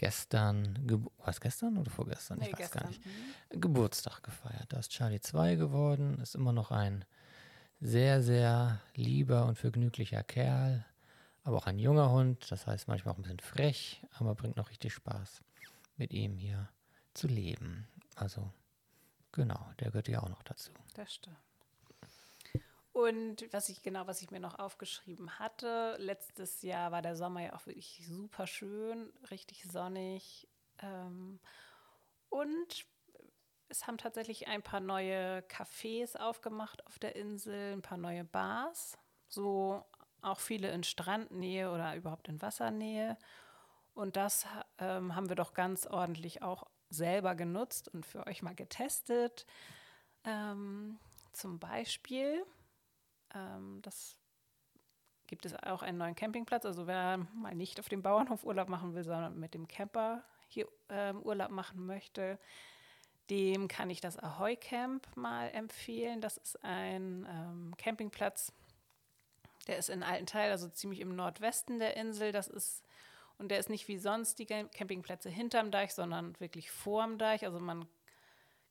gestern, Gebu- was gestern oder vorgestern? Nee, ich weiß gestern. gar nicht. Mhm. Geburtstag gefeiert. Da ist Charlie 2 geworden, ist immer noch ein sehr, sehr lieber und vergnüglicher Kerl, aber auch ein junger Hund, das heißt manchmal auch ein bisschen frech, aber bringt noch richtig Spaß, mit ihm hier zu leben. Also, genau, der gehört ja auch noch dazu. Das stimmt. Und was ich genau, was ich mir noch aufgeschrieben hatte, letztes Jahr war der Sommer ja auch wirklich super schön, richtig sonnig. Ähm, und es haben tatsächlich ein paar neue Cafés aufgemacht auf der Insel, ein paar neue Bars, so auch viele in Strandnähe oder überhaupt in Wassernähe. Und das ähm, haben wir doch ganz ordentlich auch selber genutzt und für euch mal getestet. Ähm, zum Beispiel, ähm, das gibt es auch einen neuen Campingplatz. Also wer mal nicht auf dem Bauernhof Urlaub machen will, sondern mit dem Camper hier ähm, Urlaub machen möchte, dem kann ich das Ahoy Camp mal empfehlen. Das ist ein ähm, Campingplatz, der ist in Altenteil, also ziemlich im Nordwesten der Insel. Das ist und der ist nicht wie sonst die Cam- Campingplätze hinterm Deich, sondern wirklich vorm Deich. Also man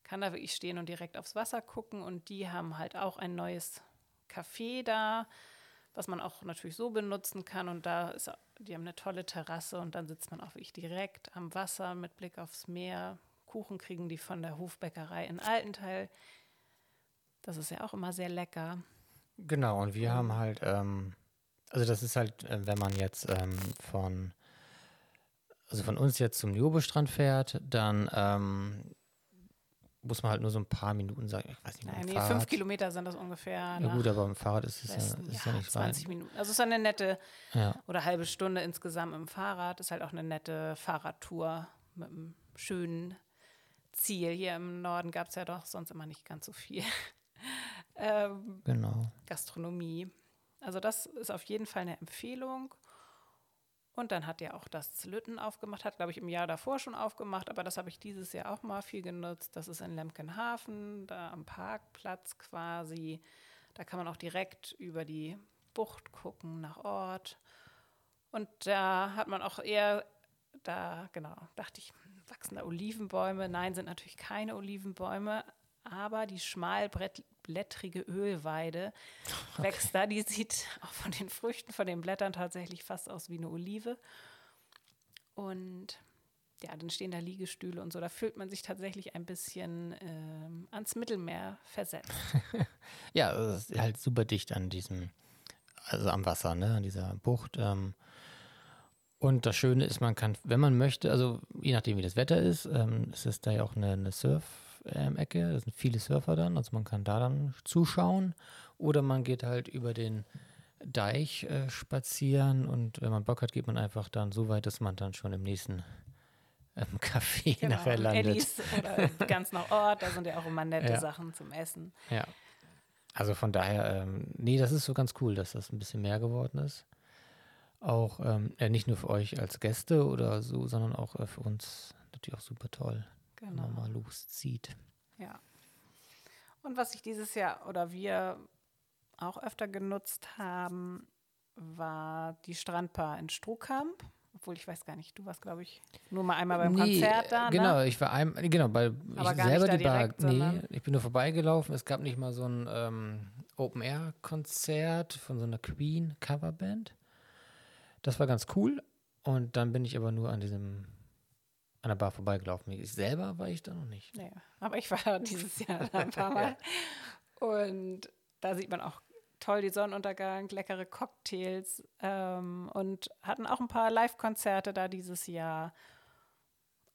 kann da wirklich stehen und direkt aufs Wasser gucken. Und die haben halt auch ein neues Café da, was man auch natürlich so benutzen kann. Und da ist, die haben eine tolle Terrasse und dann sitzt man auch wirklich direkt am Wasser mit Blick aufs Meer. Kuchen kriegen die von der Hofbäckerei in Altenteil. Das ist ja auch immer sehr lecker. Genau, und wir haben halt, ähm, also das ist halt, äh, wenn man jetzt ähm, von also von uns jetzt zum Niobe-Strand fährt, dann ähm, muss man halt nur so ein paar Minuten sagen. Ich weiß nicht, Nein, nee, fünf Kilometer sind das ungefähr. Ja gut, aber im Fahrrad ist es ja, ist ja, nicht 20 rein. Minuten. Also es ist eine nette ja. oder halbe Stunde insgesamt im Fahrrad. Ist halt auch eine nette Fahrradtour mit einem schönen Ziel. Hier im Norden gab es ja doch sonst immer nicht ganz so viel. ähm, genau. Gastronomie. Also das ist auf jeden Fall eine Empfehlung. Und dann hat er auch das Lütten aufgemacht, hat, glaube ich, im Jahr davor schon aufgemacht, aber das habe ich dieses Jahr auch mal viel genutzt. Das ist in Lemkenhafen, da am Parkplatz quasi. Da kann man auch direkt über die Bucht gucken nach Ort. Und da hat man auch eher, da, genau, dachte ich, wachsen da Olivenbäume. Nein, sind natürlich keine Olivenbäume, aber die schmalblättrige Ölweide okay. wächst da. Die sieht auch von den Früchten, von den Blättern tatsächlich fast aus wie eine Olive. Und ja, dann stehen da Liegestühle und so. Da fühlt man sich tatsächlich ein bisschen ähm, ans Mittelmeer versetzt. ja, es ist halt super dicht an diesem, also am Wasser, ne, an dieser Bucht. Ähm, und das Schöne ist, man kann, wenn man möchte, also je nachdem, wie das Wetter ist, ähm, ist es da ja auch eine, eine Surf-Ecke. Da sind viele Surfer dann, also man kann da dann zuschauen. Oder man geht halt über den Deich äh, spazieren und wenn man Bock hat, geht man einfach dann so weit, dass man dann schon im nächsten ähm, Café genau, nachher landet. Ellis oder ganz nach Ort, da sind ja auch immer nette ja. Sachen zum Essen. Ja. Also von daher, ähm, nee, das ist so ganz cool, dass das ein bisschen mehr geworden ist auch ähm, nicht nur für euch als Gäste oder so, sondern auch äh, für uns natürlich auch super toll, genau. wenn man mal loszieht. Ja. Und was ich dieses Jahr oder wir auch öfter genutzt haben, war die Strandbar in Strohkamp. Obwohl ich weiß gar nicht, du warst, glaube ich, nur mal einmal beim nee, Konzert da. Ne? Genau, ich war einmal, genau, weil Aber ich selber die Bar, direkt, nee, ich bin nur vorbeigelaufen. Es gab nicht mal so ein ähm, Open-Air-Konzert von so einer Queen-Coverband. Das war ganz cool. Und dann bin ich aber nur an diesem an der Bar vorbeigelaufen. Ich selber war ich da noch nicht. Nee, aber ich war dieses Jahr ein paar Mal. ja. Und da sieht man auch toll die Sonnenuntergang, leckere Cocktails ähm, und hatten auch ein paar Live-Konzerte da dieses Jahr.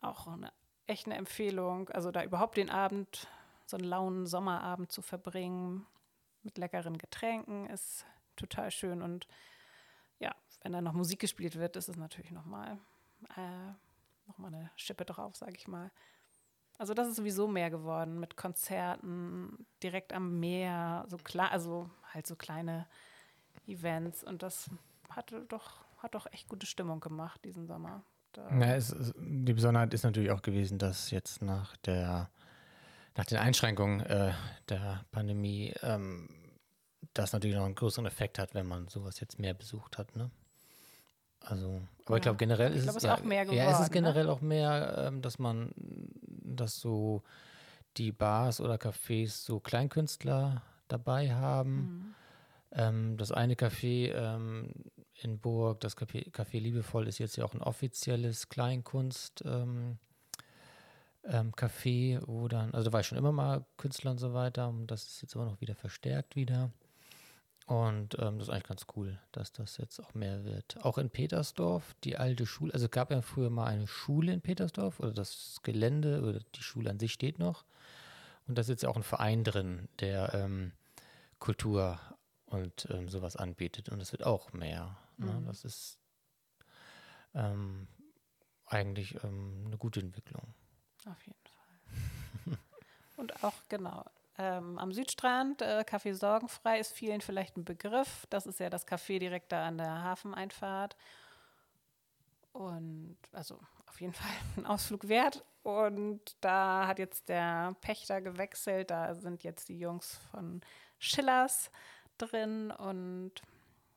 Auch eine echt eine Empfehlung. Also da überhaupt den Abend, so einen lauen Sommerabend zu verbringen mit leckeren Getränken ist total schön und ja, wenn dann noch Musik gespielt wird, ist es natürlich nochmal äh, noch eine Schippe drauf, sage ich mal. Also das ist sowieso mehr geworden mit Konzerten direkt am Meer, so klar, also halt so kleine Events und das hatte doch, hat doch echt gute Stimmung gemacht diesen Sommer. Ja, es, die Besonderheit ist natürlich auch gewesen, dass jetzt nach der nach den Einschränkungen äh, der Pandemie ähm, das natürlich noch einen größeren Effekt hat, wenn man sowas jetzt mehr besucht hat, ne? Also, aber ja. ich glaube generell ist, glaub, es, ja, geworden, ja, ist es ne? generell ne? auch mehr, ähm, dass man, dass so die Bars oder Cafés so Kleinkünstler dabei haben. Mhm. Ähm, das eine Café ähm, in Burg, das Café, Café, Liebevoll, ist jetzt ja auch ein offizielles Kleinkunst. Ähm, ähm, Café, wo dann, also da war ich schon immer mal Künstler und so weiter und das ist jetzt aber noch wieder verstärkt wieder. Und ähm, das ist eigentlich ganz cool, dass das jetzt auch mehr wird. Auch in Petersdorf, die alte Schule, also es gab ja früher mal eine Schule in Petersdorf oder das Gelände oder die Schule an sich steht noch. Und da ist jetzt auch ein Verein drin, der ähm, Kultur und ähm, sowas anbietet. Und es wird auch mehr. Ne? Mhm. Das ist ähm, eigentlich ähm, eine gute Entwicklung. Auf jeden Fall. und auch, genau, ähm, am Südstrand, äh, Café Sorgenfrei ist vielen vielleicht ein Begriff. Das ist ja das Café direkt da an der Hafeneinfahrt. Und also auf jeden Fall ein Ausflug wert. Und da hat jetzt der Pächter gewechselt. Da sind jetzt die Jungs von Schillers drin und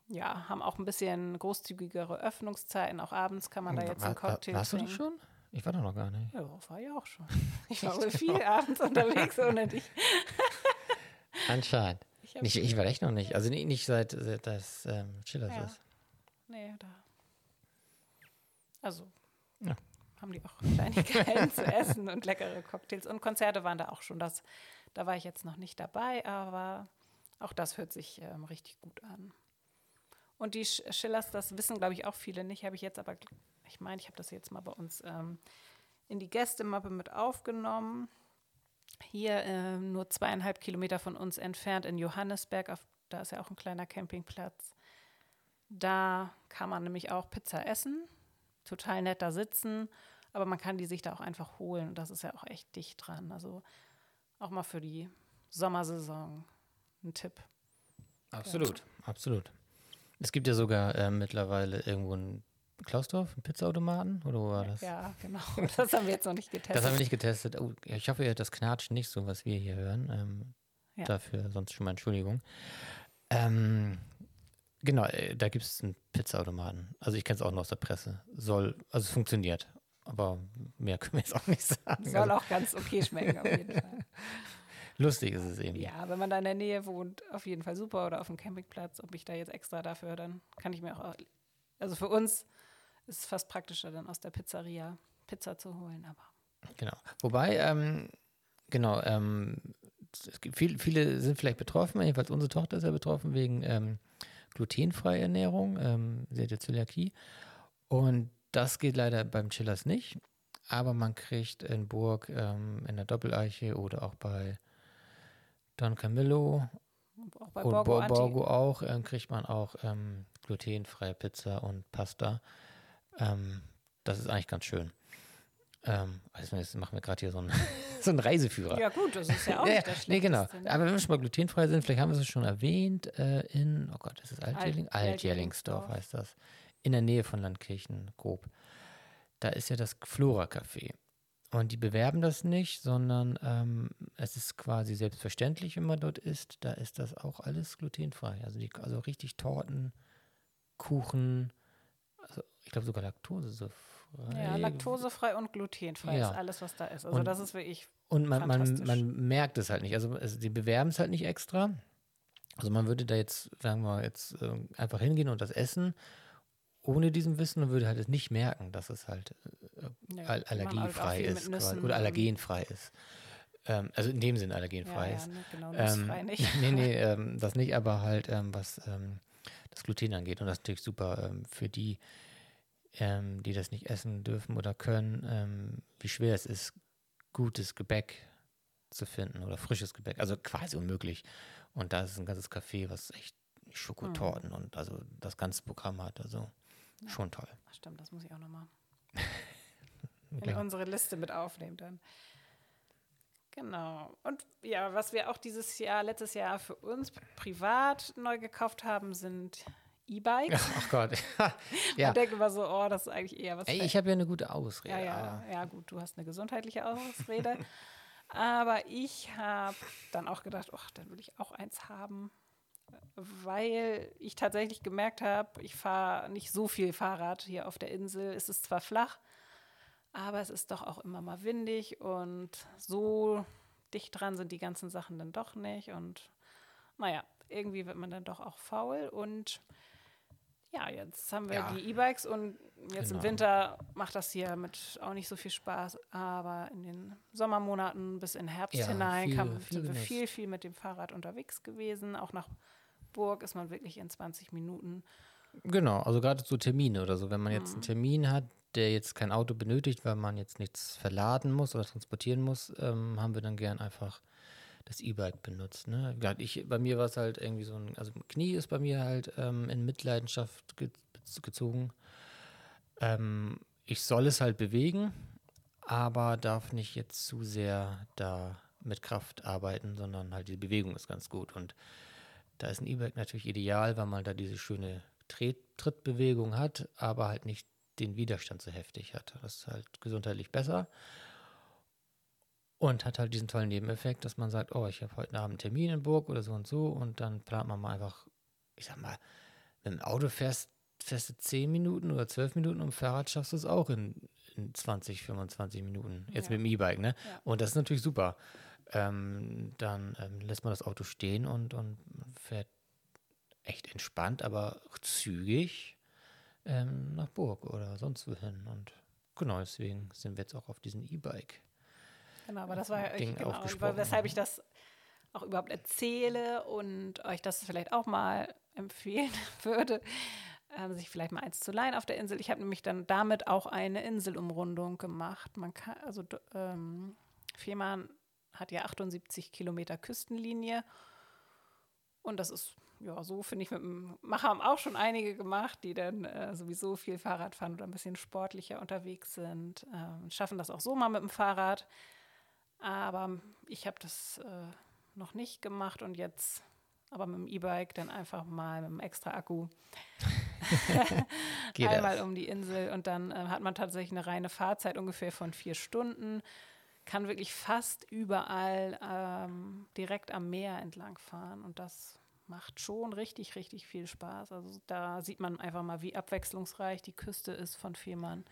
ja, haben auch ein bisschen großzügigere Öffnungszeiten. Auch abends kann man da jetzt einen Cocktail Warst du das schon? Ich war da noch gar nicht. Ja, war ich auch schon. Ich war wohl viel abends unterwegs ohne dich. Anscheinend. Ich, nicht, ich war echt noch nicht. Also nicht, nicht seit, seit das ähm, Chillers ja. ist. Nee, da. Also ja. haben die auch Kleinigkeiten zu essen und leckere Cocktails. Und Konzerte waren da auch schon. Das, da war ich jetzt noch nicht dabei, aber auch das hört sich ähm, richtig gut an. Und die Schillers, das wissen, glaube ich, auch viele nicht, habe ich jetzt aber ich meine, ich habe das jetzt mal bei uns ähm, in die Gästemappe mit aufgenommen. Hier äh, nur zweieinhalb Kilometer von uns entfernt in Johannesberg, auf, da ist ja auch ein kleiner Campingplatz. Da kann man nämlich auch Pizza essen, total nett da sitzen, aber man kann die sich da auch einfach holen. Das ist ja auch echt dicht dran. Also auch mal für die Sommersaison ein Tipp. Absolut, ja. absolut. Es gibt ja sogar äh, mittlerweile irgendwo ein Klausdorf, einen Pizzaautomaten? Oder wo war das? Ja, genau. Das haben wir jetzt noch nicht getestet. Das haben wir nicht getestet. Oh, ich hoffe, das knatscht nicht so, was wir hier hören. Ähm, ja. Dafür sonst schon mal Entschuldigung. Ähm, genau, äh, da gibt es einen Pizzaautomaten. Also ich kenne es auch noch aus der Presse. Soll, also es funktioniert. Aber mehr können wir jetzt auch nicht sagen. Soll also, auch ganz okay schmecken, auf jeden Fall. Lustig ist es eben. Ja, wenn man da in der Nähe wohnt, auf jeden Fall super. Oder auf dem Campingplatz, ob ich da jetzt extra dafür, dann kann ich mir auch. Also für uns ist fast praktischer, dann aus der Pizzeria Pizza zu holen, aber. Genau. Wobei, ähm, genau, ähm, es gibt viel, viele sind vielleicht betroffen, jedenfalls unsere Tochter ist ja betroffen wegen ähm, glutenfreier Ernährung, ähm, sie hat ja Zöliakie. Und das geht leider beim Chillers nicht. Aber man kriegt in Burg ähm, in der Doppeleiche oder auch bei Don Camillo auch bei und Borgo, Borgo auch, äh, kriegt man auch ähm, glutenfreie Pizza und Pasta. Ähm, das ist eigentlich ganz schön. Ähm, also jetzt machen wir gerade hier so einen, so einen Reiseführer. Ja gut, das ist ja auch nicht ja, das Nee, genau. Ne? Aber wenn wir schon mal glutenfrei sind, vielleicht haben wir es schon erwähnt, äh, in, oh Gott, das ist Altjelling? Alt Altjellingsdorf heißt das. In der Nähe von Landkirchen, grob. Da ist ja das Flora-Café. Und die bewerben das nicht, sondern ähm, es ist quasi selbstverständlich, wenn man dort isst. Da ist das auch alles glutenfrei. Also, die, also richtig Torten, Kuchen, also ich glaube sogar laktosefrei. Ja, laktosefrei und glutenfrei ja. ist alles, was da ist. Also und, das ist wirklich Und man, man, man merkt es halt nicht. Also, die bewerben es halt nicht extra. Also man würde da jetzt, sagen wir mal, jetzt äh, einfach hingehen und das essen ohne diesem Wissen und würde halt es nicht merken, dass es halt äh, ja, allergiefrei halt ist oder allergenfrei ist. Ähm, also in dem Sinn allergenfrei ja, ist. Ja, ne, genau, ähm, nicht. nee, nee, ähm, das nicht, aber halt ähm, was ähm, das Gluten angeht. Und das ist natürlich super ähm, für die, die das nicht essen dürfen oder können, wie schwer es ist, gutes Gebäck zu finden oder frisches Gebäck. Also quasi unmöglich. Und da ist ein ganzes Café, was echt Schokotorten mhm. und also das ganze Programm hat. Also ja. Schon toll. Ach, stimmt, das muss ich auch nochmal in unsere Liste mit aufnehmen dann. Genau. Und ja, was wir auch dieses Jahr, letztes Jahr für uns privat neu gekauft haben, sind E-Bikes. Ach Gott. ja. Man denkt immer so, oh, das ist eigentlich eher was. Ey, ich habe ja eine gute Ausrede. Ja, ja, ja, gut, du hast eine gesundheitliche Ausrede. aber ich habe dann auch gedacht, ach, dann will ich auch eins haben weil ich tatsächlich gemerkt habe, ich fahre nicht so viel Fahrrad hier auf der Insel. Es ist zwar flach, aber es ist doch auch immer mal windig und so dicht dran sind die ganzen Sachen dann doch nicht. Und naja, irgendwie wird man dann doch auch faul. Und ja, jetzt haben wir ja. die E-Bikes und jetzt genau. im Winter macht das hier mit auch nicht so viel Spaß. Aber in den Sommermonaten bis in Herbst ja, hinein viel, kam, viel sind wir viel, viel mit dem Fahrrad unterwegs gewesen, auch nach Augsburg ist man wirklich in 20 Minuten. Genau, also gerade so Termine oder so. Wenn man jetzt einen mhm. Termin hat, der jetzt kein Auto benötigt, weil man jetzt nichts verladen muss oder transportieren muss, ähm, haben wir dann gern einfach das E-Bike benutzt. Ne? Ich, bei mir war es halt irgendwie so ein, also Knie ist bei mir halt ähm, in Mitleidenschaft ge gezogen. Ähm, ich soll es halt bewegen, aber darf nicht jetzt zu sehr da mit Kraft arbeiten, sondern halt die Bewegung ist ganz gut. Und da ist ein E-Bike natürlich ideal, weil man da diese schöne Tret Trittbewegung hat, aber halt nicht den Widerstand so heftig hat. Das ist halt gesundheitlich besser. Und hat halt diesen tollen Nebeneffekt, dass man sagt, oh, ich habe heute Abend einen Termin in Burg oder so und so und dann plant man mal einfach, ich sag mal, mit dem Auto fährst, fährst du 10 Minuten oder 12 Minuten und Fahrrad schaffst du es auch in, in 20, 25 Minuten. Jetzt ja. mit dem E-Bike, ne? Ja. Und das ist natürlich super ähm, dann ähm, lässt man das Auto stehen und, und fährt echt entspannt, aber zügig ähm, nach Burg oder sonst wohin. Und genau deswegen sind wir jetzt auch auf diesen E-Bike. Genau, aber das war ja ich, genau, weshalb ich das auch überhaupt erzähle und euch das vielleicht auch mal empfehlen würde. äh, sich vielleicht mal eins zu leihen auf der Insel. Ich habe nämlich dann damit auch eine Inselumrundung gemacht. Man kann, also ähm, Fehmarn hat ja 78 Kilometer Küstenlinie und das ist ja, so finde ich mit dem Macher haben auch schon einige gemacht, die dann äh, sowieso viel Fahrrad fahren oder ein bisschen sportlicher unterwegs sind äh, und schaffen das auch so mal mit dem Fahrrad. Aber ich habe das äh, noch nicht gemacht und jetzt aber mit dem E-Bike dann einfach mal mit einem extra Akku einmal das? um die Insel und dann äh, hat man tatsächlich eine reine Fahrzeit ungefähr von vier Stunden, kann wirklich fast überall ähm, direkt am Meer entlang fahren und das macht schon richtig, richtig viel Spaß. Also da sieht man einfach mal, wie abwechslungsreich die Küste ist von Fehmarn.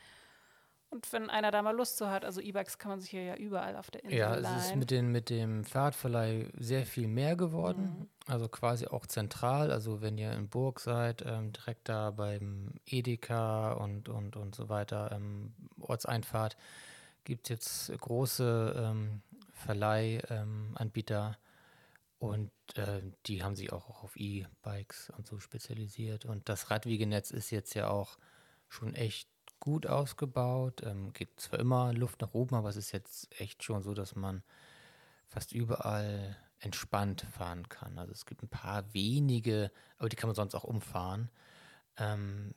Und wenn einer da mal Lust zu hat, also E-Bikes kann man sich hier ja überall auf der Insel Ja, leihen. es ist mit, den, mit dem Fahrradverleih sehr viel mehr geworden. Mhm. Also quasi auch zentral. Also wenn ihr in Burg seid, ähm, direkt da beim Edeka und, und, und so weiter, ähm, Ortseinfahrt, gibt es jetzt große ähm, Verleihanbieter. Und äh, die haben sich auch auf E-Bikes und so spezialisiert. Und das Radwegenetz ist jetzt ja auch schon echt gut ausgebaut. Ähm, gibt zwar immer Luft nach oben, aber es ist jetzt echt schon so, dass man fast überall entspannt fahren kann. Also es gibt ein paar wenige, aber die kann man sonst auch umfahren. Ähm,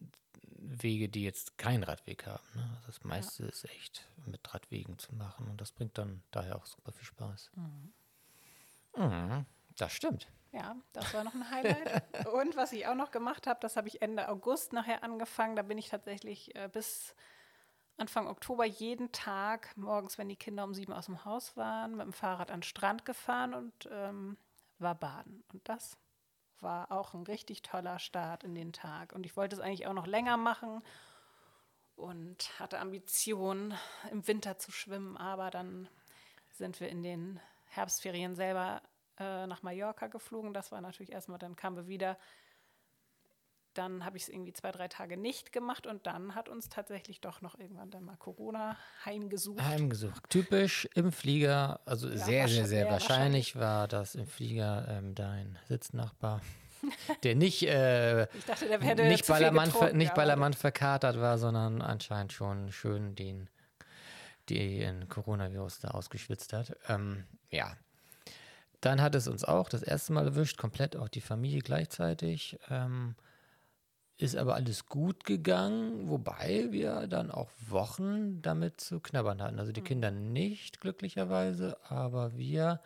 Wege, die jetzt keinen Radweg haben. Ne? Also das meiste ja. ist echt mit Radwegen zu machen und das bringt dann daher auch super viel Spaß. Mhm. Mhm, das stimmt. Ja, das war noch ein Highlight. und was ich auch noch gemacht habe, das habe ich Ende August nachher angefangen. Da bin ich tatsächlich äh, bis Anfang Oktober jeden Tag morgens, wenn die Kinder um sieben aus dem Haus waren, mit dem Fahrrad an den Strand gefahren und ähm, war baden. Und das war auch ein richtig toller Start in den Tag. Und ich wollte es eigentlich auch noch länger machen und hatte Ambitionen, im Winter zu schwimmen. Aber dann sind wir in den Herbstferien selber äh, nach Mallorca geflogen. Das war natürlich erstmal, dann kamen wir wieder. Dann habe ich es irgendwie zwei, drei Tage nicht gemacht und dann hat uns tatsächlich doch noch irgendwann dann mal Corona heimgesucht. Heimgesucht. Typisch im Flieger, also ja, sehr, sehr, sehr wahrscheinlich, wahrscheinlich, war das im Flieger ähm, dein Sitznachbar. der nicht, äh, dachte, der nicht, Ballermann, nicht Ballermann verkatert war, sondern anscheinend schon schön den, den Coronavirus da ausgeschwitzt hat. Ähm, ja, dann hat es uns auch das erste Mal erwischt, komplett auch die Familie gleichzeitig. Ähm, ist aber alles gut gegangen, wobei wir dann auch Wochen damit zu knabbern hatten. Also die hm. Kinder nicht, glücklicherweise, aber wir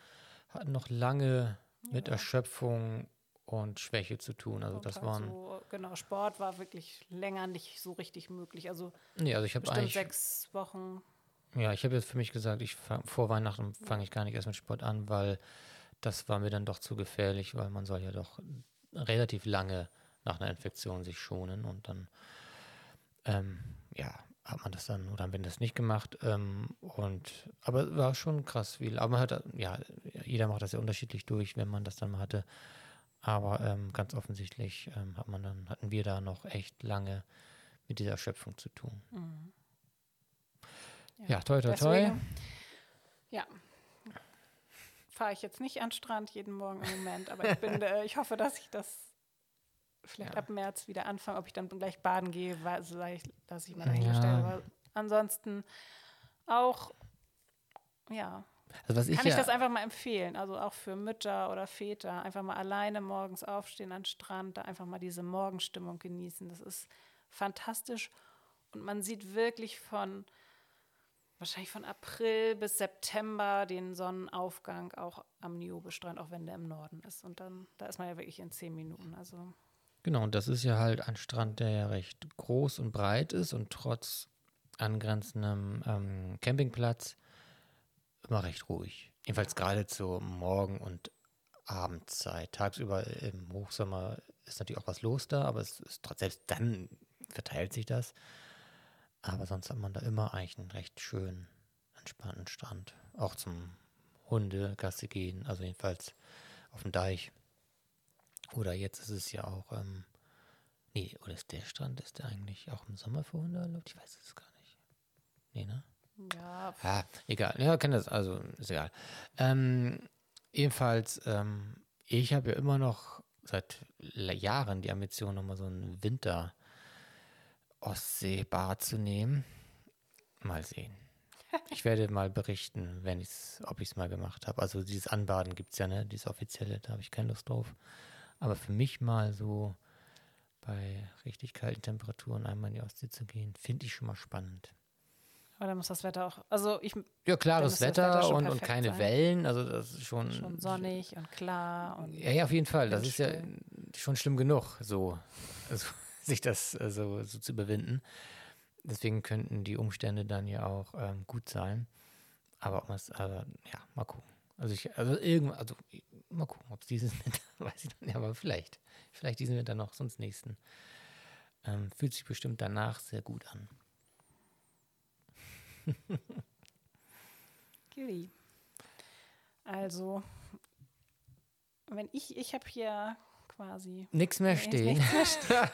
hatten noch lange mit ja. Erschöpfung und Schwäche zu tun. Also und das waren. So, genau, Sport war wirklich länger nicht so richtig möglich. Also, nee, also ich habe eigentlich sechs Wochen. Ja, ich habe jetzt für mich gesagt, ich fang, vor Weihnachten fange ich gar nicht erst mit Sport an, weil das war mir dann doch zu gefährlich, weil man soll ja doch relativ lange nach einer Infektion sich schonen und dann, ähm, ja, hat man das dann oder haben wir das nicht gemacht. Ähm, und aber war schon krass viel. Aber man hat, ja, jeder macht das ja unterschiedlich durch, wenn man das dann mal hatte. Aber ähm, ganz offensichtlich ähm, hat man dann, hatten wir da noch echt lange mit dieser Erschöpfung zu tun. Mhm. Ja, ja, toi, toi, toi. Ja, fahre ich jetzt nicht an den Strand jeden Morgen im Moment, aber ich bin, äh, ich hoffe, dass ich das vielleicht ja. ab März wieder anfange. Ob ich dann gleich baden gehe, lasse ich mal dahingestellt. Ja. Aber ansonsten auch, ja. Also was ich Kann ich das einfach mal empfehlen? Also auch für Mütter oder Väter, einfach mal alleine morgens aufstehen an den Strand, da einfach mal diese Morgenstimmung genießen. Das ist fantastisch und man sieht wirklich von wahrscheinlich von April bis September den Sonnenaufgang auch am Niobe-Strand, auch wenn der im Norden ist. Und dann, da ist man ja wirklich in zehn Minuten. Also genau, und das ist ja halt ein Strand, der ja recht groß und breit ist und trotz angrenzendem ähm, Campingplatz immer recht ruhig. Jedenfalls gerade zur Morgen- und Abendzeit. Tagsüber im Hochsommer ist natürlich auch was los da, aber es ist trotzdem selbst dann verteilt sich das. Aber sonst hat man da immer eigentlich einen recht schönen, entspannten Strand. Auch zum Hundegasse gehen, also jedenfalls auf dem Deich. Oder jetzt ist es ja auch, ähm, nee, oder ist der Strand, ist der eigentlich auch im Sommer für Hunde erlaubt? Ich weiß es gar nicht. Nee, ne? Ja. Ja, egal. Ja, kann das, also ist egal. Ähm, jedenfalls, ähm, ich habe ja immer noch seit Jahren die Ambition, nochmal so einen Winter Ostseebad zu nehmen. Mal sehen. Ich werde mal berichten, wenn ich's, ob ich es mal gemacht habe. Also dieses Anbaden gibt es ja, ne? Dieses offizielle, da habe ich keine Lust drauf. Aber für mich mal so bei richtig kalten Temperaturen einmal in die Ostsee zu gehen, finde ich schon mal spannend. Aber dann muss das Wetter auch, also ich. Ja, klares muss das Wetter, Wetter und, und keine sein. Wellen. Also das ist schon. Schon sonnig und klar und Ja, ja, auf jeden Fall. Das ist ja schon schlimm genug, so also, sich das äh, so, so zu überwinden. Deswegen könnten die Umstände dann ja auch ähm, gut sein. Aber aber ja, mal gucken. Also ich, also irgendwann, also mal gucken, ob es dieses Winter, weiß ich noch nicht, aber vielleicht. Vielleicht diesen Winter noch, sonst nächsten. Ähm, fühlt sich bestimmt danach sehr gut an. Gilly. Also, wenn ich, ich habe hier quasi Nichts mehr stehen. nichts mehr stehen.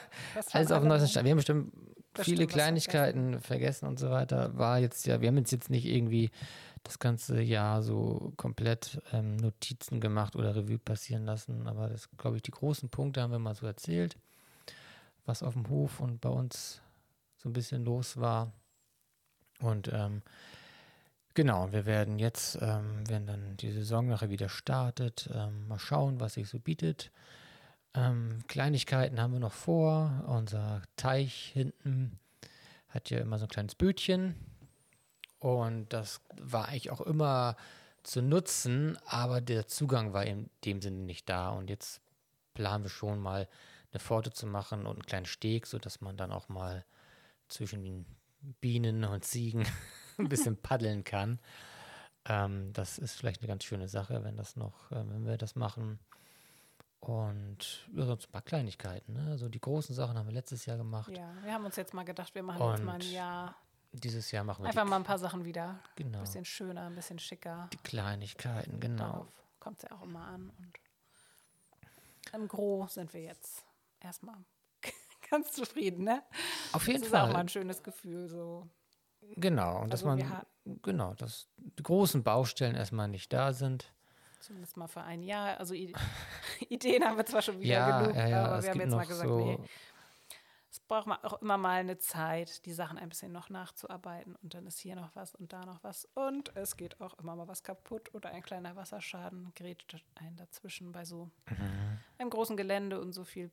Alles auf dem neuesten. Stand. Wir haben bestimmt Bestimmt viele Kleinigkeiten vergessen. und so weiter. War jetzt ja, wir haben jetzt, jetzt nicht irgendwie das ganze Jahr so komplett ähm, Notizen gemacht oder Revue passieren lassen. Aber das, glaube ich, die großen Punkte haben wir mal so erzählt, was auf dem Hof und bei uns so ein bisschen los war. Und ähm, genau, wir werden jetzt, ähm, wenn dann die Saison nachher wieder startet, ähm, mal schauen, was sich so bietet. Ähm, Kleinigkeiten haben wir noch vor. Unser Teich hinten hat ja immer so ein kleines Bötchen. Und das war eigentlich auch immer zu nutzen, aber der Zugang war in dem Sinne nicht da. Und jetzt planen wir schon mal eine Pforte zu machen und einen kleinen Steg, sodass man dann auch mal zwischen den Bienen und Ziegen ein bisschen paddeln kann. Ähm, das ist vielleicht eine ganz schöne Sache, wenn das noch, äh, wenn wir das machen. Und ja, sonst ein paar Kleinigkeiten. Ne? Also die großen Sachen haben wir letztes Jahr gemacht. Ja, wir haben uns jetzt mal gedacht, wir machen jetzt mal ein Und Jahr Dieses Jahr machen wir einfach mal ein paar Sachen wieder. genau, Ein bisschen schöner, ein bisschen schicker. die Kleinigkeiten, genau. Kommt es ja auch immer an. Und im Gros sind wir jetzt erstmal ganz zufrieden, ne? Auf jeden das ist auch mal Fall. ein schönes Gefühl, so. Genau. Und dass Also wir man, genau, dass die großen Baustellen erstmal nicht da sind. Zumindest mal für ein Jahr. Also I Ideen haben wir zwar schon wieder Ja, genug, ja, ja. aber wir haben jetzt mal gesagt, so, nee, es braucht man auch immer mal eine Zeit, die Sachen ein bisschen noch nachzuarbeiten und dann ist hier noch was und da noch was und es geht auch immer mal was kaputt oder ein kleiner Wasserschaden gerät ein dazwischen bei so Mhm. einem großen Gelände und so viel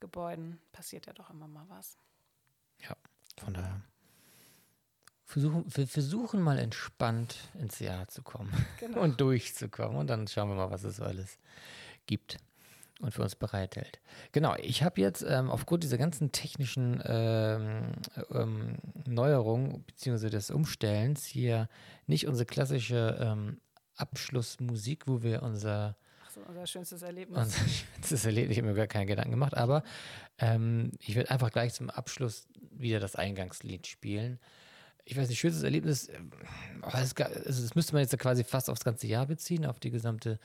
Gebäuden passiert ja doch immer mal was. Von daher. Versuchen, wir versuchen mal entspannt ins Jahr zu kommen Genau. und durchzukommen. Und dann schauen wir mal, was es so alles gibt und für uns bereithält. Genau, ich habe jetzt ähm, aufgrund dieser ganzen technischen ähm, ähm, Neuerungen bzw. des Umstellens hier nicht unsere klassische ähm, Abschlussmusik, wo wir unser so, unser schönstes Erlebnis. unser schönstes Erlebnis, ich habe mir gar keine Gedanken gemacht, aber ähm, ich werde einfach gleich zum Abschluss wieder das Eingangslied spielen. Ich weiß nicht, schönstes Erlebnis, ähm, es, ga- also das müsste man jetzt quasi fast aufs ganze Jahr beziehen, auf die gesamte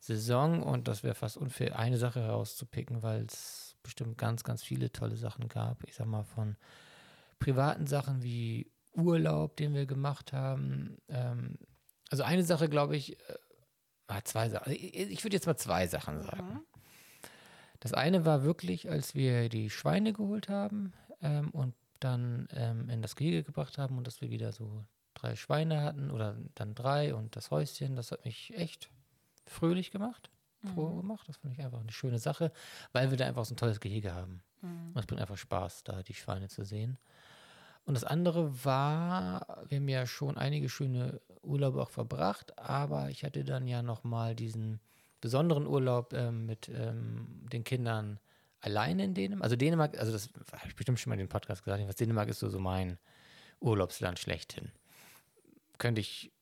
Saison und das wäre fast unfair, eine Sache herauszupicken, weil es bestimmt ganz, ganz viele tolle Sachen gab. Ich sag mal von privaten Sachen wie Urlaub, den wir gemacht haben. Ähm, also eine Sache, glaube ich, äh, ah, zwei Sachen. Ich, ich würde jetzt mal zwei Sachen sagen. Mhm. Das eine war wirklich, als wir die Schweine geholt haben ähm, und dann ähm, in das Gehege gebracht haben und dass wir wieder so drei Schweine hatten oder dann drei und das Häuschen, das hat mich echt fröhlich gemacht, froh Mhm. gemacht. Das fand ich einfach eine schöne Sache, weil wir da einfach so ein tolles Gehege haben. Mhm. Und es bringt einfach Spaß, da die Schweine zu sehen. Und das andere war, wir haben ja schon einige schöne Urlaube auch verbracht, aber ich hatte dann ja nochmal diesen besonderen Urlaub ähm, mit ähm, den Kindern alleine in Dänemark. Also Dänemark, also das habe ich bestimmt schon mal in den Podcast gesagt, was Dänemark ist so, so mein Urlaubsland schlechthin. Könnte ich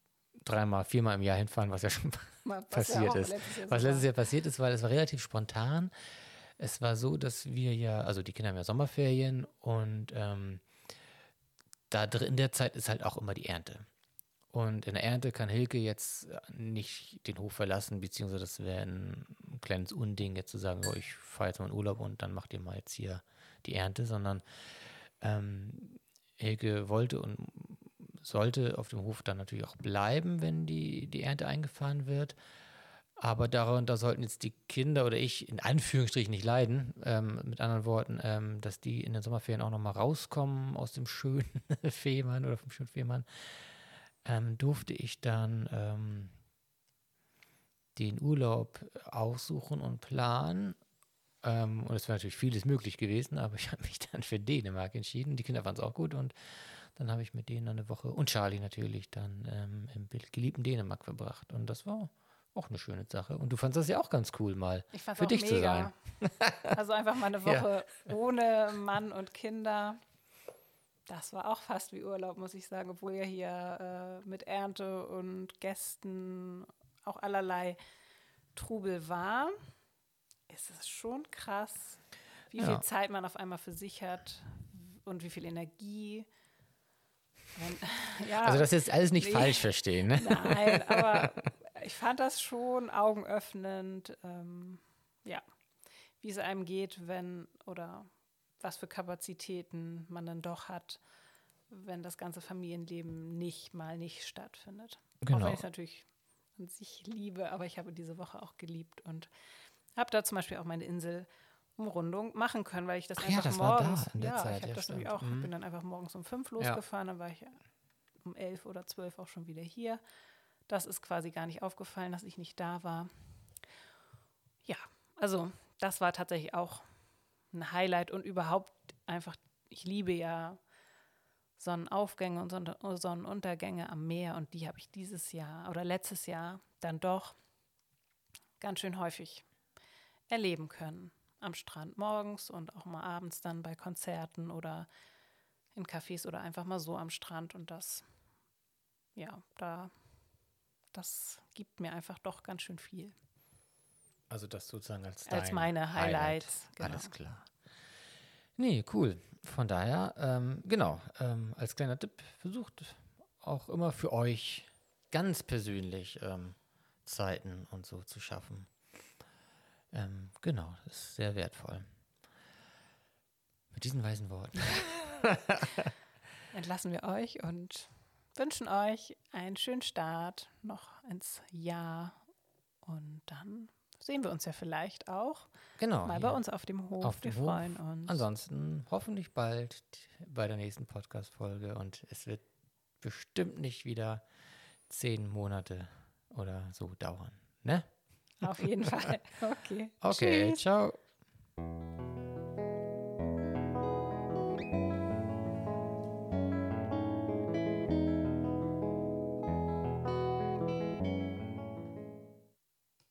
dreimal, viermal im Jahr hinfahren, was ja schon Was passiert ja ist. letztes Jahr was letztes Jahr passiert ist, weil es war relativ spontan. Es war so, dass wir ja, also die Kinder haben ja Sommerferien und ähm, da drin in der Zeit ist halt auch immer die Ernte. Und in der Ernte kann Hilke jetzt nicht den Hof verlassen, beziehungsweise das wäre ein kleines Unding, jetzt zu sagen, oh, ich fahre jetzt mal in Urlaub und dann macht ihr mal jetzt hier die Ernte, sondern ähm, Hilke wollte und sollte auf dem Hof dann natürlich auch bleiben, wenn die, die Ernte eingefahren wird. Aber darunter sollten jetzt die Kinder oder ich in Anführungsstrichen nicht leiden. Ähm, mit anderen Worten, ähm, dass die in den Sommerferien auch nochmal rauskommen aus dem schönen Fehmarn oder vom schönen Fehmarn, ähm, durfte ich dann ähm, den Urlaub aussuchen und planen. Ähm, und es wäre natürlich vieles möglich gewesen, aber ich habe mich dann für Dänemark entschieden. Die Kinder fanden es auch gut und dann habe ich mit denen eine Woche und Charlie natürlich dann ähm, im geliebten Dänemark verbracht. Und das war auch eine schöne Sache. Und du fandest das ja auch ganz cool, mal für dich mega. zu sein. Also einfach mal eine Woche ja. ohne Mann und Kinder. Das war auch fast wie Urlaub, muss ich sagen, obwohl ja hier äh, mit Ernte und Gästen auch allerlei Trubel war. Ist es schon krass, wie ja. viel Zeit man auf einmal für sich hat und wie viel Energie. Wenn, ja, also das ist alles nicht nee, falsch verstehen. Ne? Nein, aber ich fand das schon augenöffnend, ähm, ja, wie es einem geht, wenn oder was für Kapazitäten man dann doch hat, wenn das ganze Familienleben nicht mal nicht stattfindet. Genau. Auch wenn ich es natürlich an sich liebe, aber ich habe diese Woche auch geliebt und habe da zum Beispiel auch meine Insel Umrundung machen können, weil ich das Ach einfach ja, das morgens, da ja, Zeit, ich habe das nämlich auch, mhm. bin dann einfach morgens um fünf losgefahren, ja. dann war ich um elf oder zwölf auch schon wieder hier. Das ist quasi gar nicht aufgefallen, dass ich nicht da war. Ja, also das war tatsächlich auch ein Highlight und überhaupt einfach, ich liebe ja Sonnenaufgänge und Sonnenuntergänge am Meer und die habe ich dieses Jahr oder letztes Jahr dann doch ganz schön häufig erleben können. Am Strand morgens und auch mal abends dann bei Konzerten oder in Cafés oder einfach mal so am Strand und das, ja, da das gibt mir einfach doch ganz schön viel. Also das sozusagen als, als meine Highlights. Highlight. Genau. Alles klar. Nee, cool. Von daher, ähm, genau, ähm, als kleiner Tipp, versucht auch immer für euch ganz persönlich ähm, Zeiten und so zu schaffen. Ähm, genau, das ist sehr wertvoll. Mit diesen weisen Worten. Entlassen wir euch und wünschen euch einen schönen Start noch ins Jahr und dann sehen wir uns ja vielleicht auch genau, mal bei uns auf dem Hof. Auf wir freuen Hof. uns. Ansonsten hoffentlich bald bei der nächsten Podcast-Folge und es wird bestimmt nicht wieder zehn Monate oder so dauern. Ne? Auf jeden Fall. Okay. Okay, Tschüss. ciao.